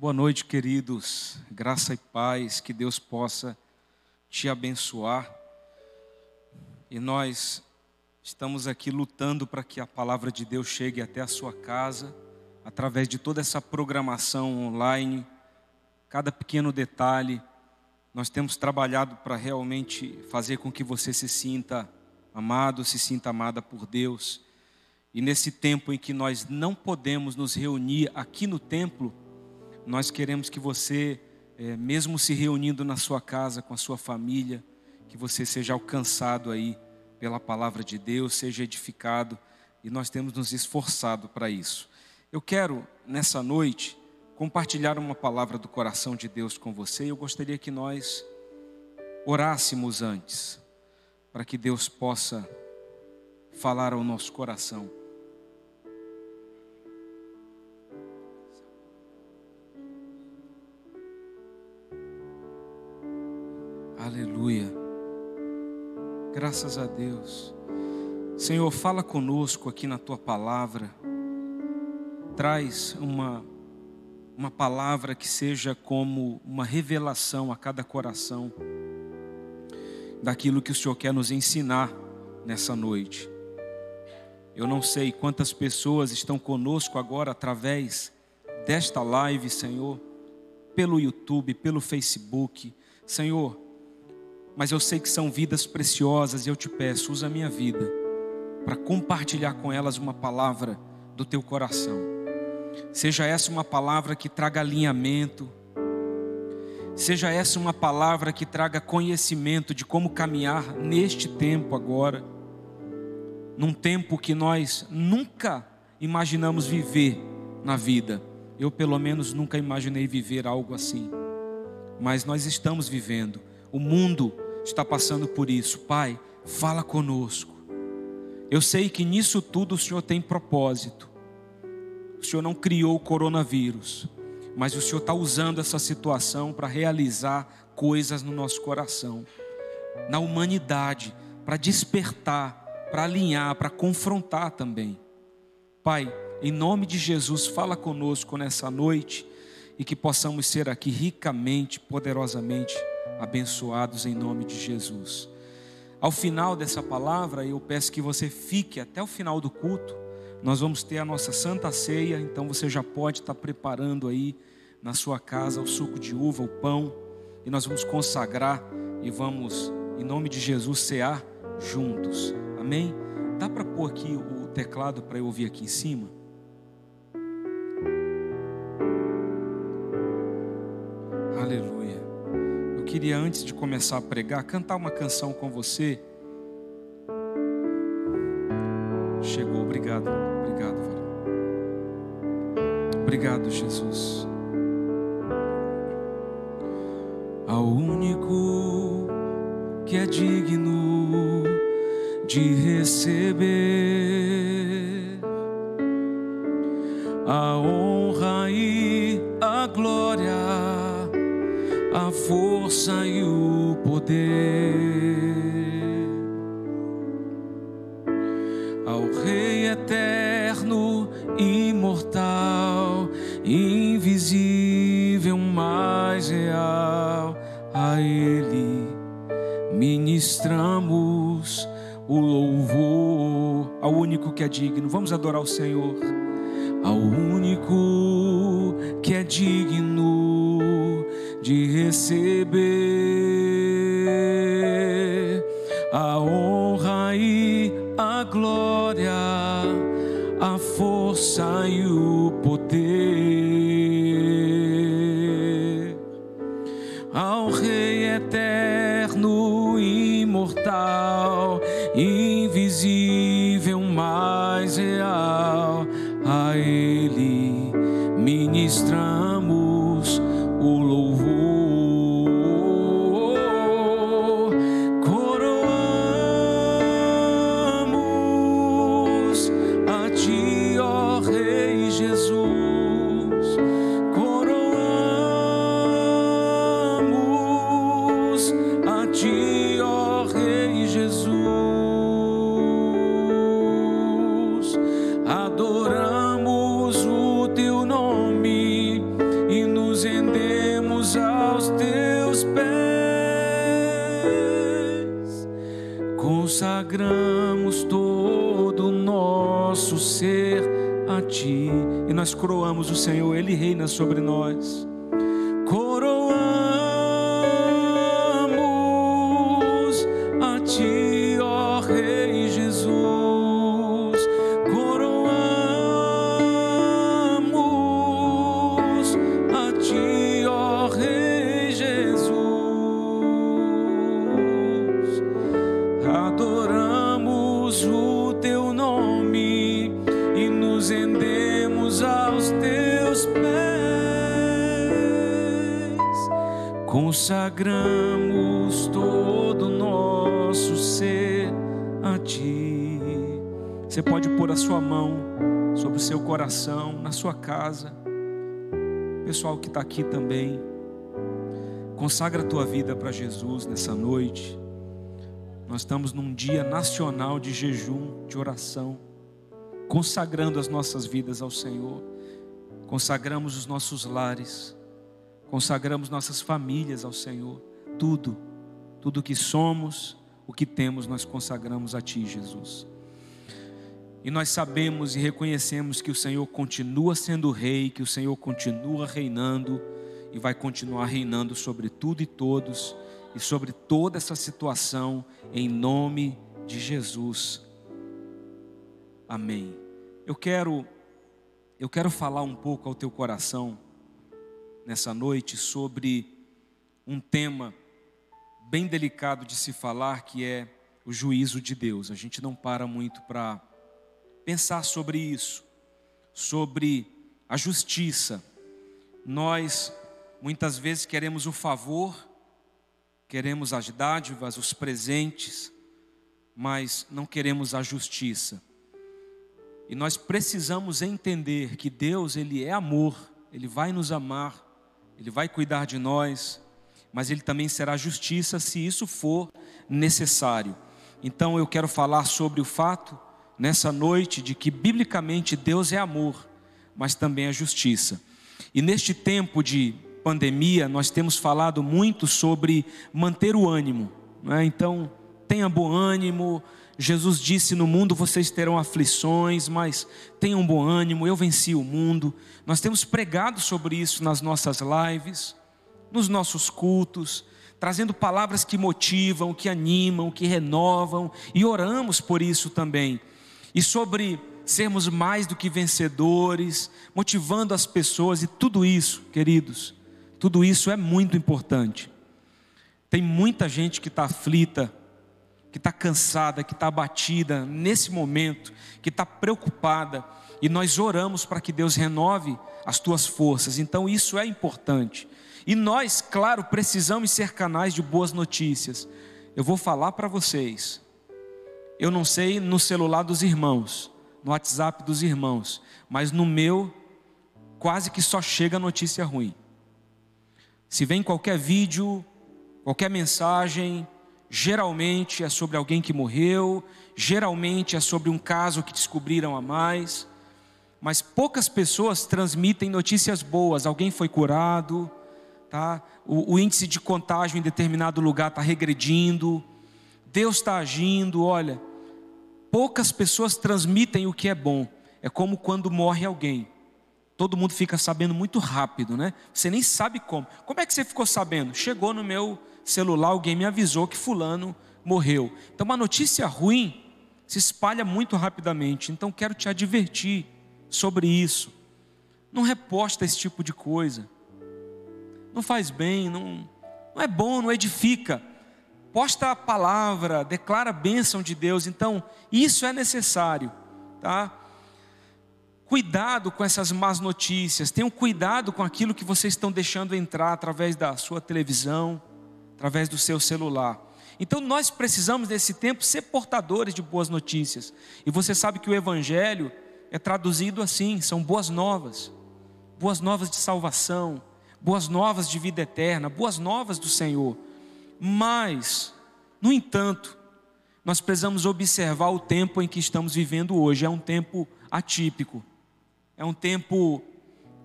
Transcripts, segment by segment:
Boa noite, queridos. Graça e paz, que Deus possa te abençoar. E nós estamos aqui lutando para que a palavra de Deus chegue até a sua casa, através de toda essa programação online, cada pequeno detalhe. Nós temos trabalhado para realmente fazer com que você se sinta amado, se sinta amada por Deus. E nesse tempo em que nós não podemos nos reunir aqui no templo, nós queremos que você, é, mesmo se reunindo na sua casa com a sua família, que você seja alcançado aí pela palavra de Deus, seja edificado, e nós temos nos esforçado para isso. Eu quero, nessa noite, compartilhar uma palavra do coração de Deus com você, e eu gostaria que nós orássemos antes, para que Deus possa falar ao nosso coração. Aleluia. Graças a Deus. Senhor, fala conosco aqui na tua palavra. Traz uma uma palavra que seja como uma revelação a cada coração daquilo que o Senhor quer nos ensinar nessa noite. Eu não sei quantas pessoas estão conosco agora através desta live, Senhor, pelo YouTube, pelo Facebook. Senhor, mas eu sei que são vidas preciosas e eu te peço, usa a minha vida para compartilhar com elas uma palavra do teu coração. Seja essa uma palavra que traga alinhamento, seja essa uma palavra que traga conhecimento de como caminhar neste tempo agora, num tempo que nós nunca imaginamos viver na vida. Eu, pelo menos, nunca imaginei viver algo assim, mas nós estamos vivendo. O mundo está passando por isso, Pai, fala conosco. Eu sei que nisso tudo o Senhor tem propósito. O Senhor não criou o coronavírus, mas o Senhor está usando essa situação para realizar coisas no nosso coração, na humanidade, para despertar, para alinhar, para confrontar também. Pai, em nome de Jesus, fala conosco nessa noite e que possamos ser aqui ricamente, poderosamente abençoados em nome de Jesus. Ao final dessa palavra, eu peço que você fique até o final do culto. Nós vamos ter a nossa santa ceia, então você já pode estar preparando aí na sua casa o suco de uva, o pão, e nós vamos consagrar e vamos, em nome de Jesus, cear juntos. Amém? Dá para pôr aqui o teclado para eu ouvir aqui em cima? Aleluia queria, antes de começar a pregar, cantar uma canção com você. Chegou, obrigado, obrigado. Obrigado, Jesus. Ao único que é digno de receber força e o poder ao Rei eterno, imortal, invisível, mais real, a Ele ministramos o louvor ao único que é digno. Vamos adorar o Senhor, ao único que é digno de receber a honra e a glória, a força e o poder. Ao Rei eterno, imortal, invisível, mais real, a Ele ministramos nós coroamos o Senhor, Ele reina sobre nós. Casa, pessoal que está aqui também. Consagra a tua vida para Jesus nessa noite. Nós estamos num dia nacional de jejum, de oração, consagrando as nossas vidas ao Senhor, consagramos os nossos lares consagramos nossas famílias ao Senhor, tudo, tudo que somos, o que temos, nós consagramos a Ti, Jesus. E nós sabemos e reconhecemos que o Senhor continua sendo Rei, que o Senhor continua reinando e vai continuar reinando sobre tudo e todos e sobre toda essa situação, em nome de Jesus. Amém. Eu quero, eu quero falar um pouco ao teu coração nessa noite sobre um tema bem delicado de se falar, que é o juízo de Deus. A gente não para muito para pensar sobre isso, sobre a justiça. Nós muitas vezes queremos o favor, queremos as dádivas, os presentes, mas não queremos a justiça. E nós precisamos entender que Deus, ele é amor, ele vai nos amar ele vai cuidar de nós, mas Ele também será justiça se isso for necessário. Então eu quero falar sobre o fato, nessa noite, de que biblicamente Deus é amor, mas também é justiça. E neste tempo de pandemia, nós temos falado muito sobre manter o ânimo. Né? Então, tenha bom ânimo, Jesus disse: No mundo vocês terão aflições, mas tenham bom ânimo, eu venci o mundo. Nós temos pregado sobre isso nas nossas lives, nos nossos cultos, trazendo palavras que motivam, que animam, que renovam, e oramos por isso também. E sobre sermos mais do que vencedores, motivando as pessoas, e tudo isso, queridos, tudo isso é muito importante. Tem muita gente que está aflita, que está cansada, que está abatida nesse momento, que está preocupada, e nós oramos para que Deus renove as tuas forças, então isso é importante. E nós, claro, precisamos ser canais de boas notícias. Eu vou falar para vocês, eu não sei no celular dos irmãos, no WhatsApp dos irmãos, mas no meu, quase que só chega notícia ruim. Se vem qualquer vídeo, qualquer mensagem, geralmente é sobre alguém que morreu, geralmente é sobre um caso que descobriram a mais, mas poucas pessoas transmitem notícias boas. Alguém foi curado, tá? o, o índice de contágio em determinado lugar está regredindo, Deus está agindo. Olha, poucas pessoas transmitem o que é bom. É como quando morre alguém. Todo mundo fica sabendo muito rápido, né? Você nem sabe como. Como é que você ficou sabendo? Chegou no meu celular, alguém me avisou que fulano morreu. Então, uma notícia ruim se espalha muito rapidamente. Então, quero te advertir sobre isso. Não reposta esse tipo de coisa. Não faz bem, não, não é bom, não edifica. Posta a palavra, declara a bênção de Deus. Então, isso é necessário, tá? Cuidado com essas más notícias. Tenham cuidado com aquilo que vocês estão deixando entrar através da sua televisão, através do seu celular. Então nós precisamos nesse tempo ser portadores de boas notícias. E você sabe que o evangelho é traduzido assim, são boas novas. Boas novas de salvação, boas novas de vida eterna, boas novas do Senhor. Mas, no entanto, nós precisamos observar o tempo em que estamos vivendo hoje. É um tempo atípico. É um tempo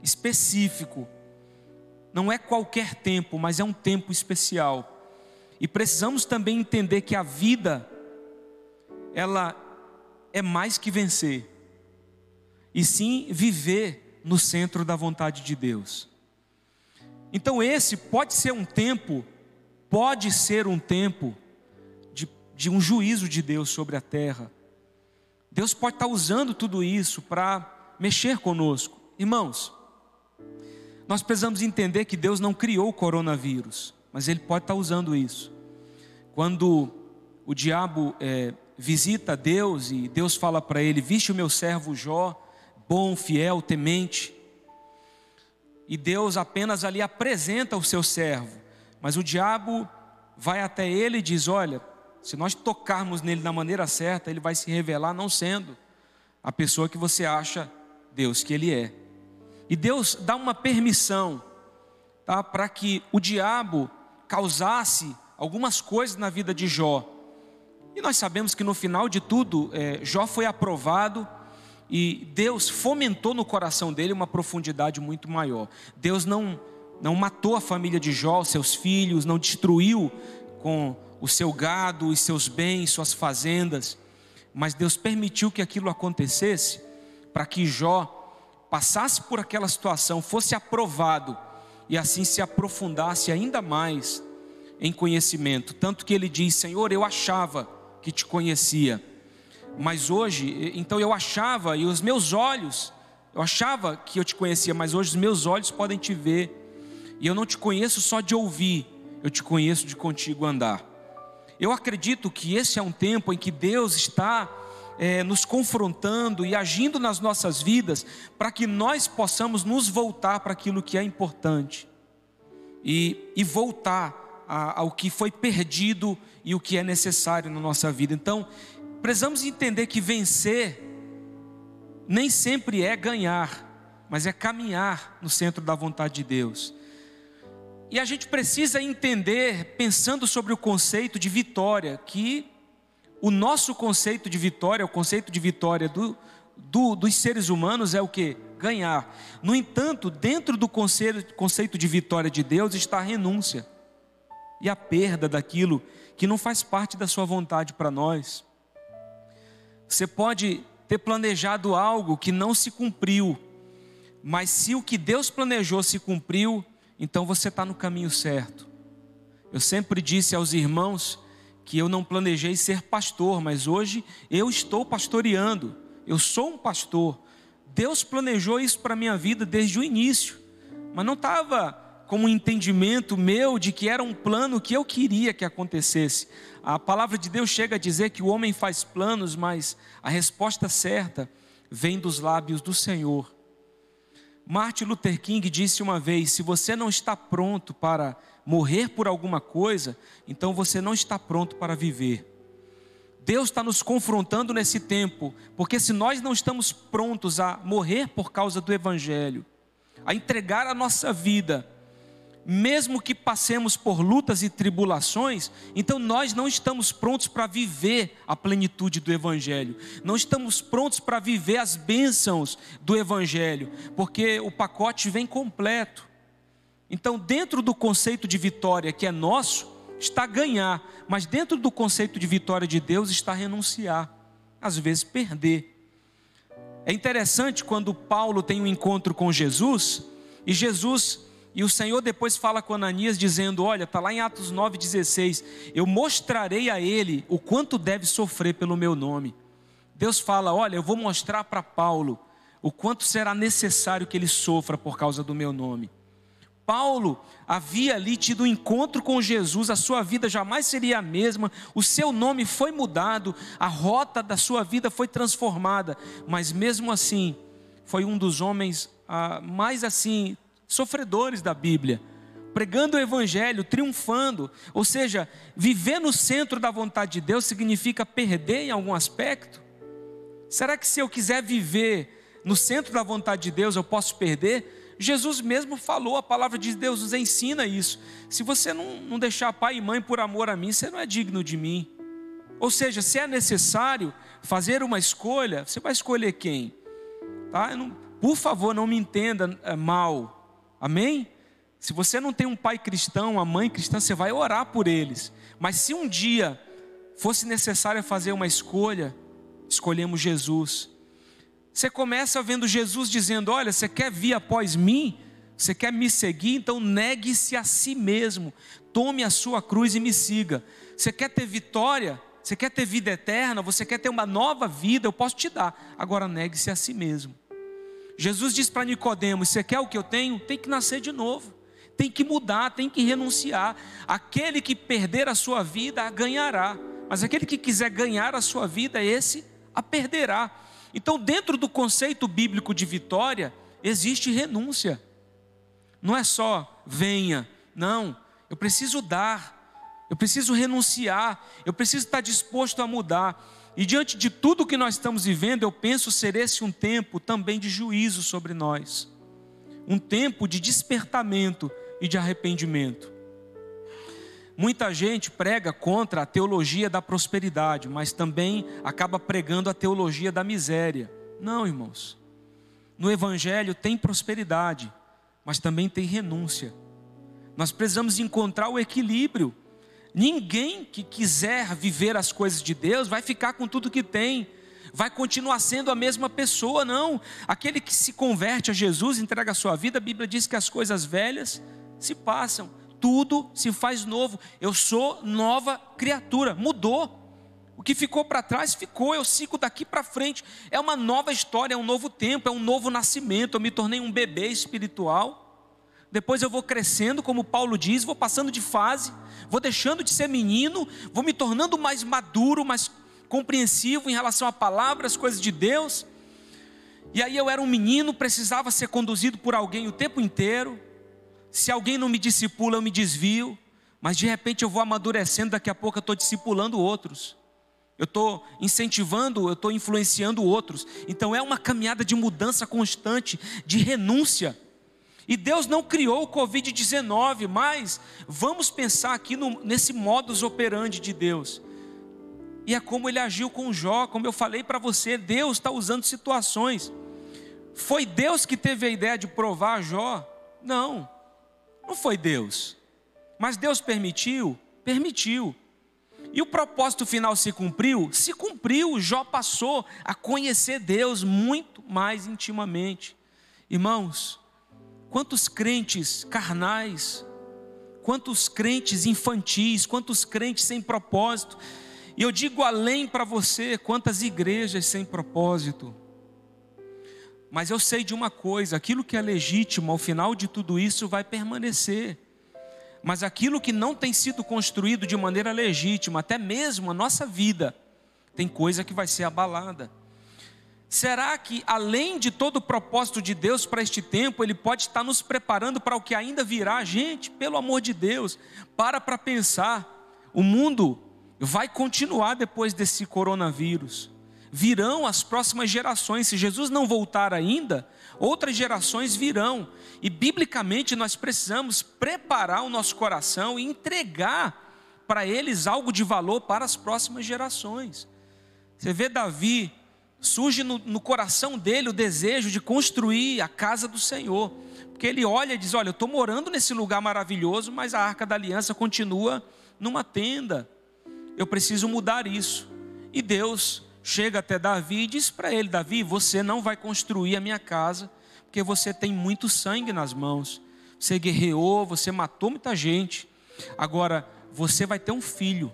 específico não é qualquer tempo, mas é um tempo especial. E precisamos também entender que a vida, ela é mais que vencer. e sim viver no centro da vontade de Deus. Então, esse pode ser um tempo, pode ser um tempo de, de um juízo de Deus sobre a terra. Deus pode estar usando tudo isso para mexer conosco. Irmãos, nós precisamos entender que Deus não criou o coronavírus, mas Ele pode estar usando isso. Quando o diabo é, visita Deus e Deus fala para ele: Viste o meu servo Jó, bom, fiel, temente. E Deus apenas ali apresenta o seu servo, mas o diabo vai até ele e diz: Olha, se nós tocarmos nele da maneira certa, ele vai se revelar não sendo a pessoa que você acha Deus que ele é. E Deus dá uma permissão tá, para que o diabo causasse algumas coisas na vida de Jó. E nós sabemos que no final de tudo, é, Jó foi aprovado e Deus fomentou no coração dele uma profundidade muito maior. Deus não, não matou a família de Jó, seus filhos, não destruiu com o seu gado, os seus bens, suas fazendas, mas Deus permitiu que aquilo acontecesse para que Jó passasse por aquela situação, fosse aprovado e assim se aprofundasse ainda mais em conhecimento. Tanto que ele diz: Senhor, eu achava que te conhecia, mas hoje, então eu achava, e os meus olhos, eu achava que eu te conhecia, mas hoje os meus olhos podem te ver, e eu não te conheço só de ouvir, eu te conheço de contigo andar. Eu acredito que esse é um tempo em que Deus está é, nos confrontando e agindo nas nossas vidas, para que nós possamos nos voltar para aquilo que é importante e, e voltar a, ao que foi perdido e o que é necessário na nossa vida. Então, precisamos entender que vencer nem sempre é ganhar, mas é caminhar no centro da vontade de Deus. E a gente precisa entender, pensando sobre o conceito de vitória, que o nosso conceito de vitória, o conceito de vitória do, do, dos seres humanos é o que? Ganhar. No entanto, dentro do conceito, conceito de vitória de Deus está a renúncia e a perda daquilo que não faz parte da sua vontade para nós. Você pode ter planejado algo que não se cumpriu, mas se o que Deus planejou se cumpriu, então você está no caminho certo. Eu sempre disse aos irmãos que eu não planejei ser pastor, mas hoje eu estou pastoreando. Eu sou um pastor. Deus planejou isso para a minha vida desde o início, mas não estava como um entendimento meu de que era um plano que eu queria que acontecesse. A palavra de Deus chega a dizer que o homem faz planos, mas a resposta certa vem dos lábios do Senhor. Martin Luther King disse uma vez: se você não está pronto para morrer por alguma coisa, então você não está pronto para viver. Deus está nos confrontando nesse tempo, porque se nós não estamos prontos a morrer por causa do Evangelho, a entregar a nossa vida, mesmo que passemos por lutas e tribulações, então nós não estamos prontos para viver a plenitude do Evangelho, não estamos prontos para viver as bênçãos do Evangelho, porque o pacote vem completo. Então, dentro do conceito de vitória que é nosso, está ganhar, mas dentro do conceito de vitória de Deus está renunciar, às vezes perder. É interessante quando Paulo tem um encontro com Jesus e Jesus e o Senhor depois fala com Ananias dizendo: Olha, está lá em Atos 9,16: Eu mostrarei a ele o quanto deve sofrer pelo meu nome. Deus fala: Olha, eu vou mostrar para Paulo o quanto será necessário que ele sofra por causa do meu nome. Paulo havia ali tido um encontro com Jesus, a sua vida jamais seria a mesma, o seu nome foi mudado, a rota da sua vida foi transformada, mas mesmo assim, foi um dos homens ah, mais assim sofredores da Bíblia, pregando o Evangelho, triunfando. Ou seja, viver no centro da vontade de Deus significa perder em algum aspecto? Será que se eu quiser viver no centro da vontade de Deus, eu posso perder? Jesus mesmo falou, a palavra de Deus nos ensina isso. Se você não, não deixar pai e mãe por amor a mim, você não é digno de mim. Ou seja, se é necessário fazer uma escolha, você vai escolher quem? Tá? Não, por favor, não me entenda é, mal. Amém? Se você não tem um pai cristão, uma mãe cristã, você vai orar por eles. Mas se um dia fosse necessário fazer uma escolha, escolhemos Jesus. Você começa vendo Jesus dizendo: Olha, você quer vir após mim? Você quer me seguir? Então negue-se a si mesmo, tome a sua cruz e me siga. Você quer ter vitória? Você quer ter vida eterna? Você quer ter uma nova vida? Eu posso te dar. Agora negue-se a si mesmo. Jesus diz para Nicodemos: Você quer o que eu tenho? Tem que nascer de novo. Tem que mudar, tem que renunciar. Aquele que perder a sua vida a ganhará. Mas aquele que quiser ganhar a sua vida, esse a perderá. Então, dentro do conceito bíblico de vitória, existe renúncia. Não é só venha, não. Eu preciso dar, eu preciso renunciar, eu preciso estar disposto a mudar. E diante de tudo que nós estamos vivendo, eu penso ser esse um tempo também de juízo sobre nós, um tempo de despertamento e de arrependimento. Muita gente prega contra a teologia da prosperidade, mas também acaba pregando a teologia da miséria. Não, irmãos. No Evangelho tem prosperidade, mas também tem renúncia. Nós precisamos encontrar o equilíbrio. Ninguém que quiser viver as coisas de Deus vai ficar com tudo que tem, vai continuar sendo a mesma pessoa, não. Aquele que se converte a Jesus, entrega a sua vida, a Bíblia diz que as coisas velhas se passam, tudo se faz novo. Eu sou nova criatura, mudou. O que ficou para trás ficou, eu sigo daqui para frente. É uma nova história, é um novo tempo, é um novo nascimento. Eu me tornei um bebê espiritual depois eu vou crescendo, como Paulo diz, vou passando de fase, vou deixando de ser menino, vou me tornando mais maduro, mais compreensivo em relação à palavra, às coisas de Deus. E aí eu era um menino, precisava ser conduzido por alguém o tempo inteiro. Se alguém não me discipula, eu me desvio. Mas de repente eu vou amadurecendo, daqui a pouco eu estou discipulando outros. Eu estou incentivando, eu estou influenciando outros. Então é uma caminhada de mudança constante, de renúncia. E Deus não criou o Covid-19, mas vamos pensar aqui no, nesse modus operandi de Deus. E é como ele agiu com Jó, como eu falei para você, Deus está usando situações. Foi Deus que teve a ideia de provar Jó? Não, não foi Deus. Mas Deus permitiu? Permitiu. E o propósito final se cumpriu? Se cumpriu, Jó passou a conhecer Deus muito mais intimamente. Irmãos, Quantos crentes carnais, quantos crentes infantis, quantos crentes sem propósito. E eu digo além para você, quantas igrejas sem propósito. Mas eu sei de uma coisa: aquilo que é legítimo ao final de tudo isso vai permanecer. Mas aquilo que não tem sido construído de maneira legítima, até mesmo a nossa vida, tem coisa que vai ser abalada. Será que, além de todo o propósito de Deus para este tempo, Ele pode estar nos preparando para o que ainda virá? Gente, pelo amor de Deus, para para pensar. O mundo vai continuar depois desse coronavírus. Virão as próximas gerações. Se Jesus não voltar ainda, outras gerações virão. E biblicamente nós precisamos preparar o nosso coração e entregar para eles algo de valor para as próximas gerações. Você vê Davi surge no, no, coração dele o desejo de construir a casa do Senhor. Porque ele olha e diz: Olha, eu estou morando nesse lugar maravilhoso, mas a arca da aliança continua numa tenda. Eu preciso mudar isso. E Deus chega até Davi e diz para ele: Davi, você não vai construir a minha casa, porque você tem muito sangue nas mãos. Você guerreou, você matou muita gente. Agora, você vai ter um filho,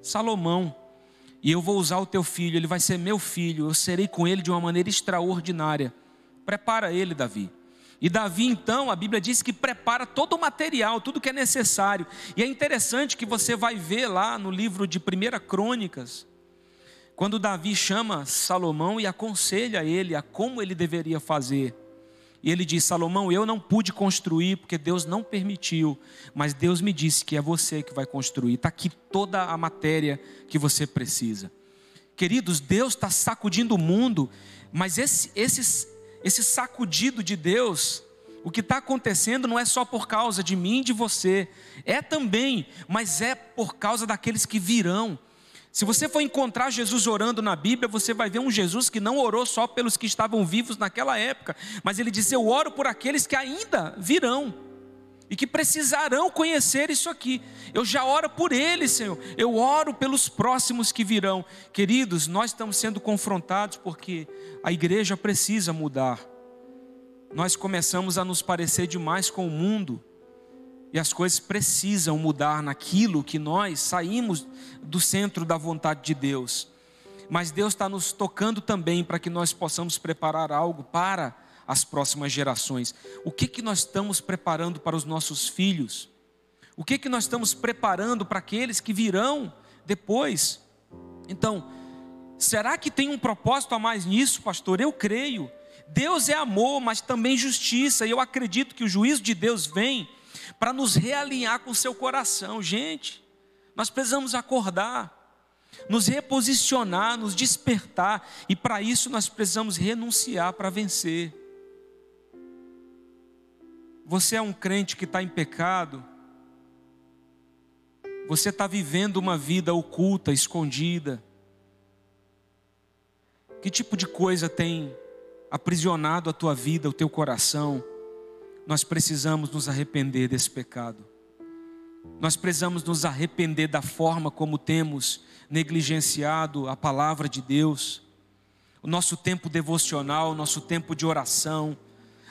Salomão e eu vou usar o teu filho, ele vai ser meu filho, eu serei com ele de uma maneira extraordinária. Prepara ele, Davi. E Davi, então, a Bíblia diz que prepara todo o material, tudo que é necessário. E é interessante que você vai ver lá no livro de 1 Crônicas, quando Davi chama Salomão e aconselha ele a como ele deveria fazer. E ele diz: Salomão, eu não pude construir porque Deus não permitiu, mas Deus me disse que é você que vai construir. Está aqui toda a matéria que você precisa. Queridos, Deus está sacudindo o mundo, mas esse, esse, esse sacudido de Deus, o que está acontecendo não é só por causa de mim e de você, é também, mas é por causa daqueles que virão se você for encontrar Jesus orando na Bíblia, você vai ver um Jesus que não orou só pelos que estavam vivos naquela época, mas ele disse: Eu oro por aqueles que ainda virão. e que precisarão conhecer isso aqui. Eu já oro por eles, Senhor. Eu oro pelos próximos que virão. Queridos, nós estamos sendo confrontados porque a igreja precisa mudar. Nós começamos a nos parecer demais com o mundo e as coisas precisam mudar naquilo que nós saímos do centro da vontade de Deus. Mas Deus está nos tocando também para que nós possamos preparar algo para as próximas gerações. O que que nós estamos preparando para os nossos filhos? O que que nós estamos preparando para aqueles que virão depois? Então, será que tem um propósito a mais nisso, pastor? Eu creio. Deus é amor, mas também justiça, e eu acredito que o juízo de Deus vem para nos realinhar com o seu coração. Gente, nós precisamos acordar, nos reposicionar, nos despertar, e para isso nós precisamos renunciar para vencer. Você é um crente que está em pecado, você está vivendo uma vida oculta, escondida. Que tipo de coisa tem aprisionado a tua vida, o teu coração? Nós precisamos nos arrepender desse pecado. Nós precisamos nos arrepender da forma como temos negligenciado a palavra de Deus, o nosso tempo devocional, o nosso tempo de oração,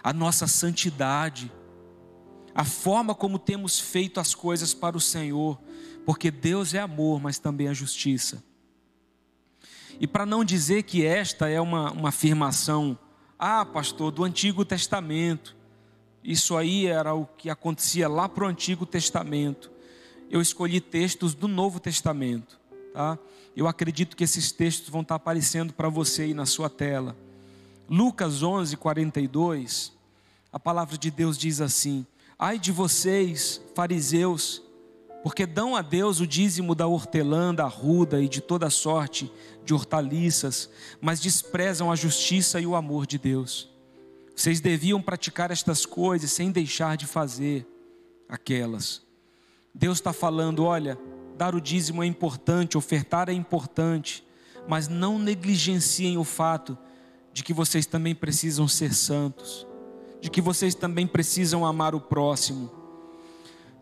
a nossa santidade a forma como temos feito as coisas para o Senhor, porque Deus é amor, mas também é justiça. E para não dizer que esta é uma, uma afirmação, ah, pastor, do Antigo Testamento, isso aí era o que acontecia lá para o Antigo Testamento. Eu escolhi textos do Novo Testamento, tá? Eu acredito que esses textos vão estar aparecendo para você aí na sua tela. Lucas 11, 42, a palavra de Deus diz assim: Ai de vocês, fariseus, porque dão a Deus o dízimo da hortelã, da ruda e de toda sorte de hortaliças, mas desprezam a justiça e o amor de Deus. Vocês deviam praticar estas coisas sem deixar de fazer aquelas. Deus está falando: olha, dar o dízimo é importante, ofertar é importante, mas não negligenciem o fato de que vocês também precisam ser santos de que vocês também precisam amar o próximo.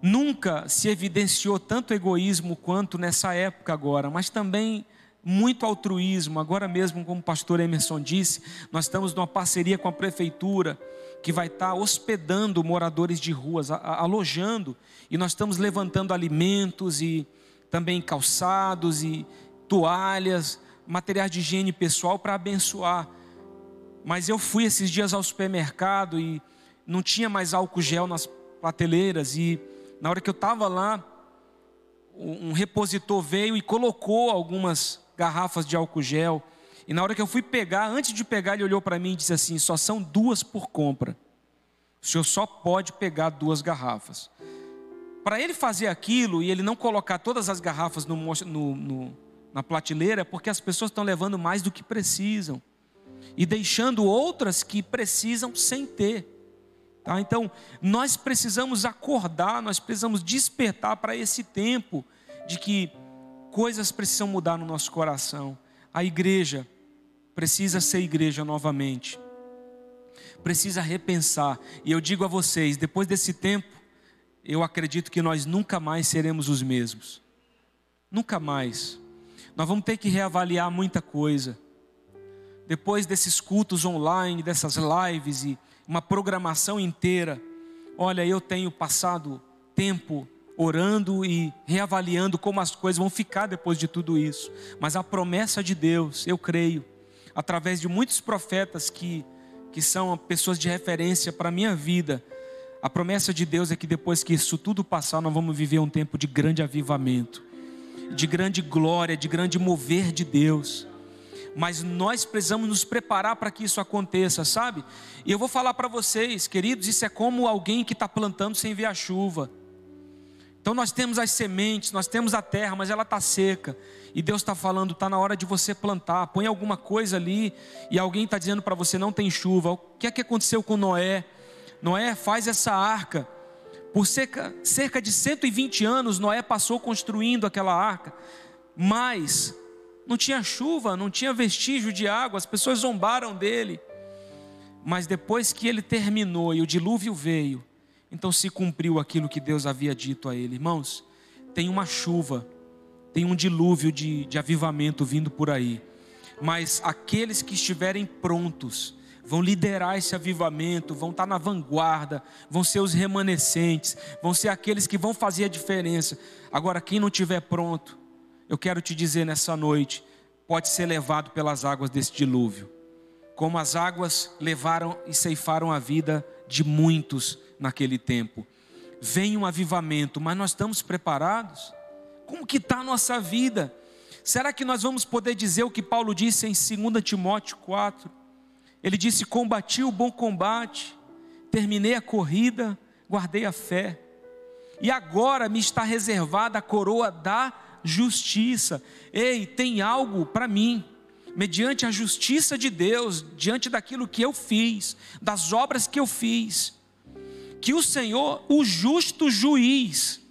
Nunca se evidenciou tanto egoísmo quanto nessa época agora, mas também muito altruísmo. Agora mesmo, como o pastor Emerson disse, nós estamos numa parceria com a prefeitura que vai estar hospedando moradores de ruas, alojando, e nós estamos levantando alimentos e também calçados e toalhas, materiais de higiene pessoal para abençoar mas eu fui esses dias ao supermercado e não tinha mais álcool gel nas prateleiras. E na hora que eu estava lá, um repositor veio e colocou algumas garrafas de álcool gel. E na hora que eu fui pegar, antes de pegar, ele olhou para mim e disse assim: só são duas por compra. O senhor só pode pegar duas garrafas. Para ele fazer aquilo e ele não colocar todas as garrafas no, no, no, na prateleira, é porque as pessoas estão levando mais do que precisam e deixando outras que precisam sem ter. Tá? Então, nós precisamos acordar, nós precisamos despertar para esse tempo de que coisas precisam mudar no nosso coração. A igreja precisa ser igreja novamente, precisa repensar. E eu digo a vocês: depois desse tempo, eu acredito que nós nunca mais seremos os mesmos. Nunca mais. Nós vamos ter que reavaliar muita coisa depois desses cultos online, dessas lives e uma programação inteira, olha, eu tenho passado tempo orando e reavaliando como as coisas vão ficar depois de tudo isso. Mas a promessa de Deus, eu creio, através de muitos profetas que, que são pessoas de referência para a minha vida, a promessa de Deus é que depois que isso tudo passar, nós vamos viver um tempo de grande avivamento, de grande glória, de grande mover de Deus mas nós precisamos nos preparar para que isso aconteça, sabe? E eu vou falar para vocês, queridos, isso é como alguém que está plantando sem ver a chuva. Então nós temos as sementes, nós temos a terra, mas ela está seca. E Deus está falando, está na hora de você plantar. Põe alguma coisa ali e alguém está dizendo para você não tem chuva. O que é que aconteceu com Noé? Noé faz essa arca. Por cerca, cerca de 120 anos, Noé passou construindo aquela arca. Mas não tinha chuva, não tinha vestígio de água, as pessoas zombaram dele. Mas depois que ele terminou e o dilúvio veio, então se cumpriu aquilo que Deus havia dito a ele. Irmãos, tem uma chuva, tem um dilúvio de, de avivamento vindo por aí, mas aqueles que estiverem prontos, vão liderar esse avivamento, vão estar na vanguarda, vão ser os remanescentes, vão ser aqueles que vão fazer a diferença. Agora, quem não estiver pronto, eu quero te dizer nessa noite, pode ser levado pelas águas desse dilúvio, como as águas levaram e ceifaram a vida de muitos naquele tempo. Vem um avivamento, mas nós estamos preparados? Como que está a nossa vida? Será que nós vamos poder dizer o que Paulo disse em 2 Timóteo 4? Ele disse: Combati o bom combate, terminei a corrida, guardei a fé, e agora me está reservada a coroa da justiça. Ei, tem algo para mim, mediante a justiça de Deus, diante daquilo que eu fiz, das obras que eu fiz, que o Senhor, o justo juiz,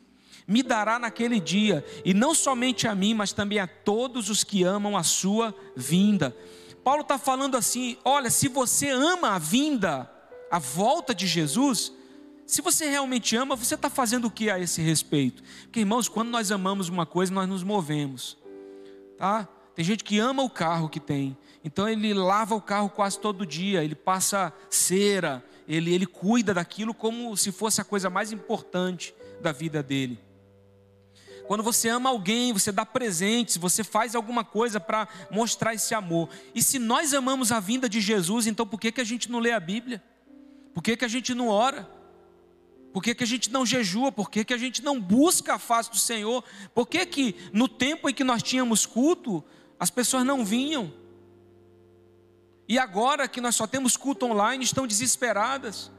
me dará naquele dia, e não somente a mim, mas também a todos os que amam a sua vinda. Paulo está falando assim: olha, se você ama a vinda, a volta de Jesus, se você realmente ama, você está fazendo o que a esse respeito? Porque, irmãos, quando nós amamos uma coisa, nós nos movemos, tá? Tem gente que ama o carro que tem, então ele lava o carro quase todo dia, ele passa cera, ele, ele cuida daquilo como se fosse a coisa mais importante da vida dele. Quando você ama alguém, você dá presentes, você faz alguma coisa para mostrar esse amor. E se nós amamos a vinda de Jesus, então por que, que a gente não lê a Bíblia? Por que, que a gente não ora? Por que, que a gente não jejua? Por que, que a gente não busca a face do Senhor? Por que, que no tempo em que nós tínhamos culto, as pessoas não vinham? E agora que nós só temos culto online, estão desesperadas.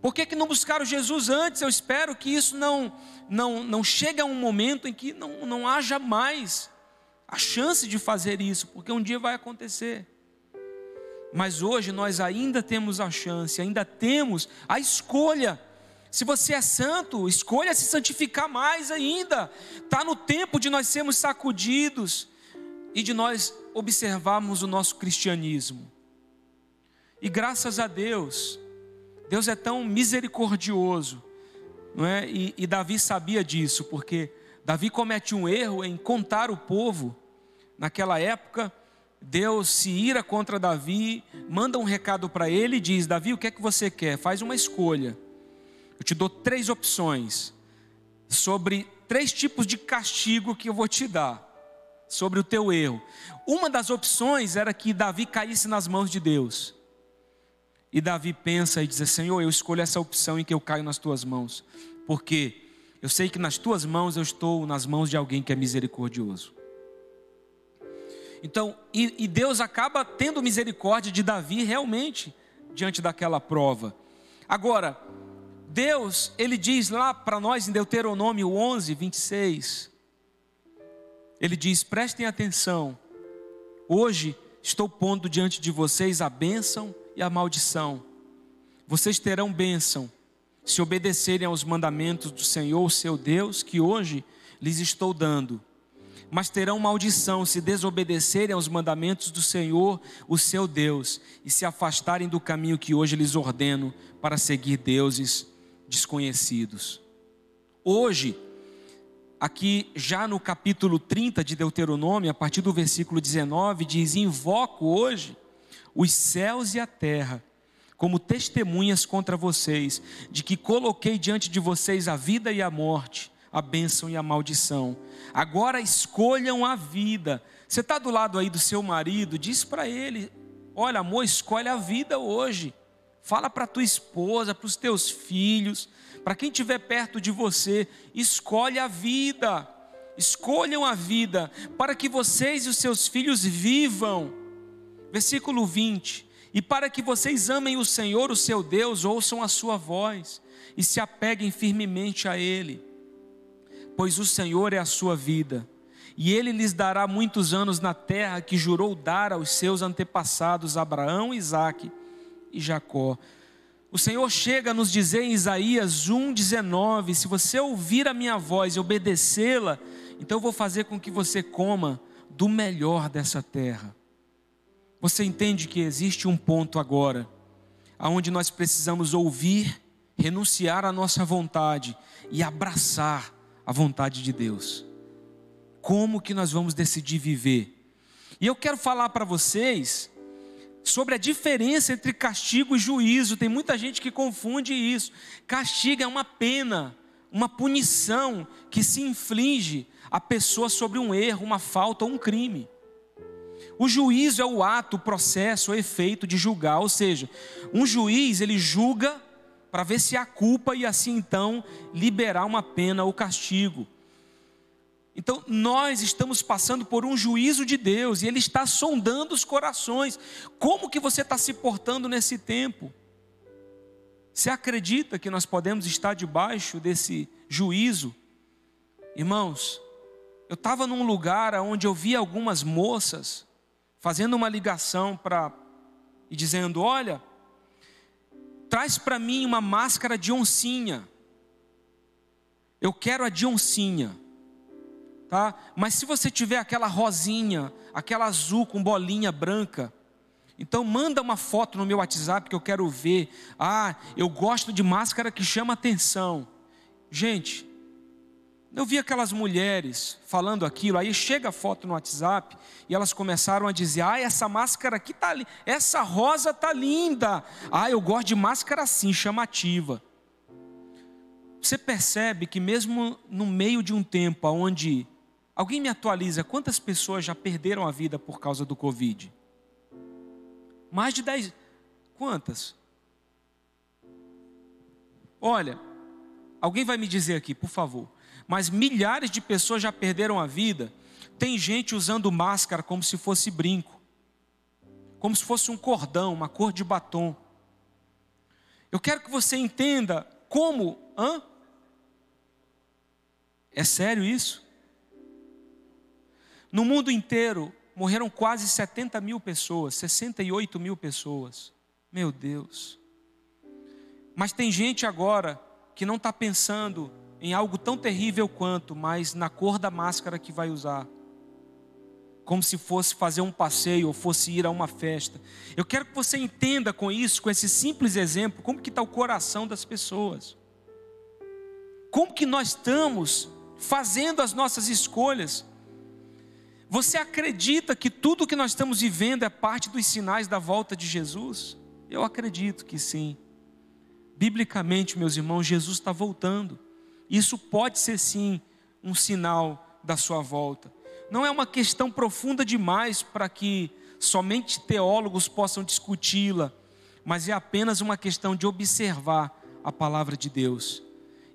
Por que, que não buscaram Jesus antes? Eu espero que isso não, não, não chegue a um momento em que não, não haja mais a chance de fazer isso, porque um dia vai acontecer. Mas hoje nós ainda temos a chance, ainda temos a escolha. Se você é santo, escolha se santificar mais ainda. Está no tempo de nós sermos sacudidos e de nós observarmos o nosso cristianismo. E graças a Deus, Deus é tão misericordioso, não é? E, e, Davi sabia disso, porque Davi comete um erro em contar o povo. Naquela época, Deus se ira contra Davi, manda um recado para ele e diz: Davi, o que é que você quer? Faz uma escolha. Eu te dou três opções sobre três tipos de castigo que eu vou te dar sobre o teu erro. Uma das opções era que Davi caísse nas mãos de Deus. E Davi pensa e diz: Senhor, eu escolho essa opção em que eu caio nas tuas mãos, porque eu sei que nas tuas mãos eu estou nas mãos de alguém que é misericordioso. Então, e, e Deus acaba tendo misericórdia de Davi realmente diante daquela prova. Agora, Deus, ele diz lá para nós em Deuteronômio 11, 26, ele diz: prestem atenção, hoje estou pondo diante de vocês a bênção e a maldição. Vocês terão bênção se obedecerem aos mandamentos do Senhor, seu Deus, que hoje lhes estou dando. Mas terão maldição se desobedecerem aos mandamentos do Senhor, o seu Deus, e se afastarem do caminho que hoje lhes ordeno para seguir deuses desconhecidos. Hoje, aqui já no capítulo 30 de Deuteronômio, a partir do versículo 19, diz: Invoco hoje os céus e a terra como testemunhas contra vocês, de que coloquei diante de vocês a vida e a morte, a bênção e a maldição. Agora escolham a vida. Você está do lado aí do seu marido, diz para ele: olha, amor, escolhe a vida hoje. Fala para tua esposa, para os teus filhos, para quem estiver perto de você, escolhe a vida. Escolham a vida, para que vocês e os seus filhos vivam Versículo 20: E para que vocês amem o Senhor, o seu Deus, ouçam a sua voz e se apeguem firmemente a Ele, pois o Senhor é a sua vida, e Ele lhes dará muitos anos na terra que jurou dar aos seus antepassados Abraão, Isaque e Jacó. O Senhor chega a nos dizer em Isaías 1,19: Se você ouvir a minha voz e obedecê-la, então eu vou fazer com que você coma do melhor dessa terra. Você entende que existe um ponto agora, aonde nós precisamos ouvir renunciar à nossa vontade e abraçar a vontade de Deus. Como que nós vamos decidir viver? E eu quero falar para vocês sobre a diferença entre castigo e juízo. Tem muita gente que confunde isso. Castigo é uma pena, uma punição que se inflige à pessoa sobre um erro, uma falta ou um crime. O juízo é o ato, o processo, o efeito de julgar, ou seja, um juiz ele julga para ver se há culpa e assim então liberar uma pena ou castigo. Então, nós estamos passando por um juízo de Deus e Ele está sondando os corações. Como que você está se portando nesse tempo? Você acredita que nós podemos estar debaixo desse juízo? Irmãos, eu estava num lugar onde eu vi algumas moças fazendo uma ligação para e dizendo: Olha, traz para mim uma máscara de oncinha. Eu quero a de oncinha tá? Mas se você tiver aquela rosinha, aquela azul com bolinha branca, então manda uma foto no meu WhatsApp que eu quero ver. Ah, eu gosto de máscara que chama atenção. Gente, eu vi aquelas mulheres falando aquilo, aí chega a foto no WhatsApp e elas começaram a dizer: "Ah, essa máscara aqui tá ali, essa rosa tá linda. Ah, eu gosto de máscara assim, chamativa." Você percebe que mesmo no meio de um tempo onde Alguém me atualiza quantas pessoas já perderam a vida por causa do Covid? Mais de 10. Quantas? Olha, alguém vai me dizer aqui, por favor. Mas milhares de pessoas já perderam a vida. Tem gente usando máscara como se fosse brinco, como se fosse um cordão, uma cor de batom. Eu quero que você entenda como. Hã? É sério isso? No mundo inteiro, morreram quase 70 mil pessoas, 68 mil pessoas. Meu Deus. Mas tem gente agora que não está pensando em algo tão terrível quanto, mas na cor da máscara que vai usar. Como se fosse fazer um passeio ou fosse ir a uma festa. Eu quero que você entenda com isso, com esse simples exemplo, como que está o coração das pessoas. Como que nós estamos fazendo as nossas escolhas você acredita que tudo que nós estamos vivendo é parte dos sinais da volta de Jesus? Eu acredito que sim. Biblicamente, meus irmãos, Jesus está voltando. Isso pode ser sim um sinal da sua volta. Não é uma questão profunda demais para que somente teólogos possam discuti-la, mas é apenas uma questão de observar a palavra de Deus.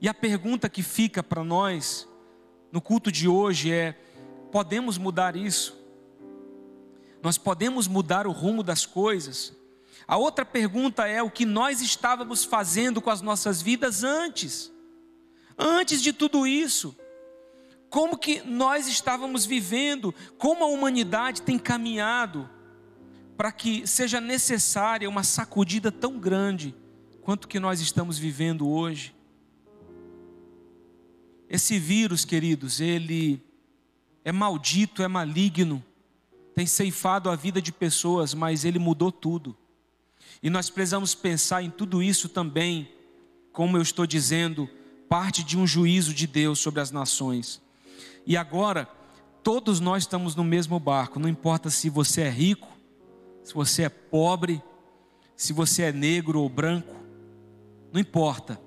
E a pergunta que fica para nós no culto de hoje é: podemos mudar isso. Nós podemos mudar o rumo das coisas. A outra pergunta é o que nós estávamos fazendo com as nossas vidas antes. Antes de tudo isso, como que nós estávamos vivendo, como a humanidade tem caminhado para que seja necessária uma sacudida tão grande quanto que nós estamos vivendo hoje. Esse vírus, queridos, ele é maldito, é maligno, tem ceifado a vida de pessoas, mas ele mudou tudo. E nós precisamos pensar em tudo isso também, como eu estou dizendo, parte de um juízo de Deus sobre as nações. E agora, todos nós estamos no mesmo barco, não importa se você é rico, se você é pobre, se você é negro ou branco, não importa.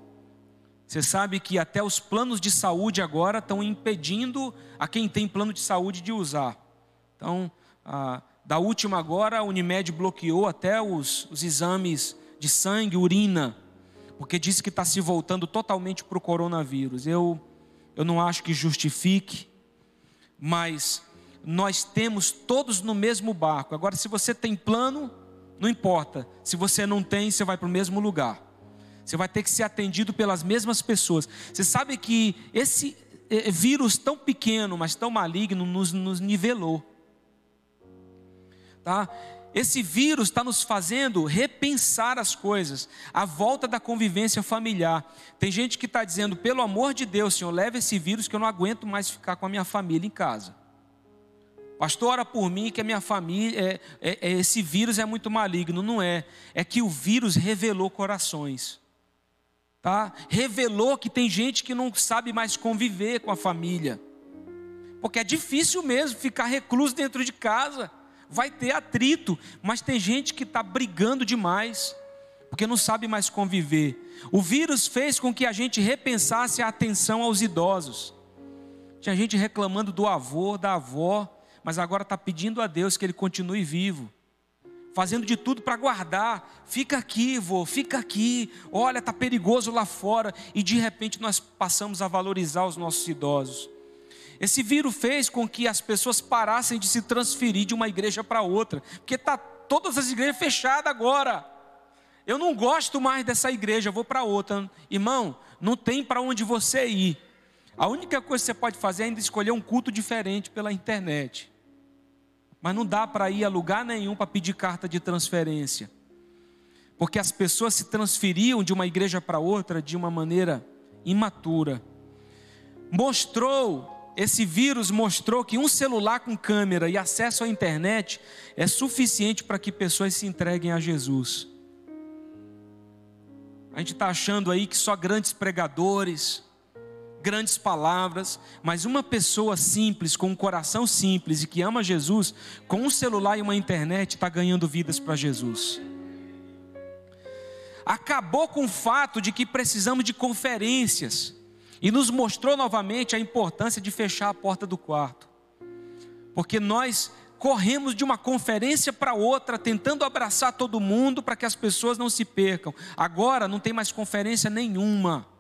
Você sabe que até os planos de saúde agora estão impedindo a quem tem plano de saúde de usar. Então, da última agora, a Unimed bloqueou até os, os exames de sangue, urina, porque disse que está se voltando totalmente para o coronavírus. Eu, eu não acho que justifique, mas nós temos todos no mesmo barco. Agora, se você tem plano, não importa. Se você não tem, você vai para o mesmo lugar. Você vai ter que ser atendido pelas mesmas pessoas. Você sabe que esse eh, vírus tão pequeno, mas tão maligno, nos, nos nivelou. Tá? Esse vírus está nos fazendo repensar as coisas, a volta da convivência familiar. Tem gente que está dizendo, pelo amor de Deus, Senhor, leve esse vírus que eu não aguento mais ficar com a minha família em casa. Pastor, ora por mim que a minha família, é, é, é, esse vírus é muito maligno. Não é, é que o vírus revelou corações. Tá? Revelou que tem gente que não sabe mais conviver com a família. Porque é difícil mesmo ficar recluso dentro de casa. Vai ter atrito, mas tem gente que está brigando demais, porque não sabe mais conviver. O vírus fez com que a gente repensasse a atenção aos idosos. Tinha gente reclamando do avô, da avó, mas agora está pedindo a Deus que ele continue vivo fazendo de tudo para guardar. Fica aqui, vô, fica aqui. Olha, tá perigoso lá fora. E de repente nós passamos a valorizar os nossos idosos. Esse vírus fez com que as pessoas parassem de se transferir de uma igreja para outra, porque tá todas as igrejas fechadas agora. Eu não gosto mais dessa igreja, vou para outra. Irmão, não tem para onde você ir. A única coisa que você pode fazer é ainda escolher um culto diferente pela internet mas não dá para ir a lugar nenhum para pedir carta de transferência, porque as pessoas se transferiam de uma igreja para outra de uma maneira imatura. Mostrou, esse vírus mostrou que um celular com câmera e acesso à internet é suficiente para que pessoas se entreguem a Jesus. A gente está achando aí que só grandes pregadores, grandes palavras, mas uma pessoa simples, com um coração simples e que ama Jesus, com um celular e uma internet, está ganhando vidas para Jesus. Acabou com o fato de que precisamos de conferências e nos mostrou novamente a importância de fechar a porta do quarto, porque nós corremos de uma conferência para outra, tentando abraçar todo mundo para que as pessoas não se percam. Agora não tem mais conferência nenhuma.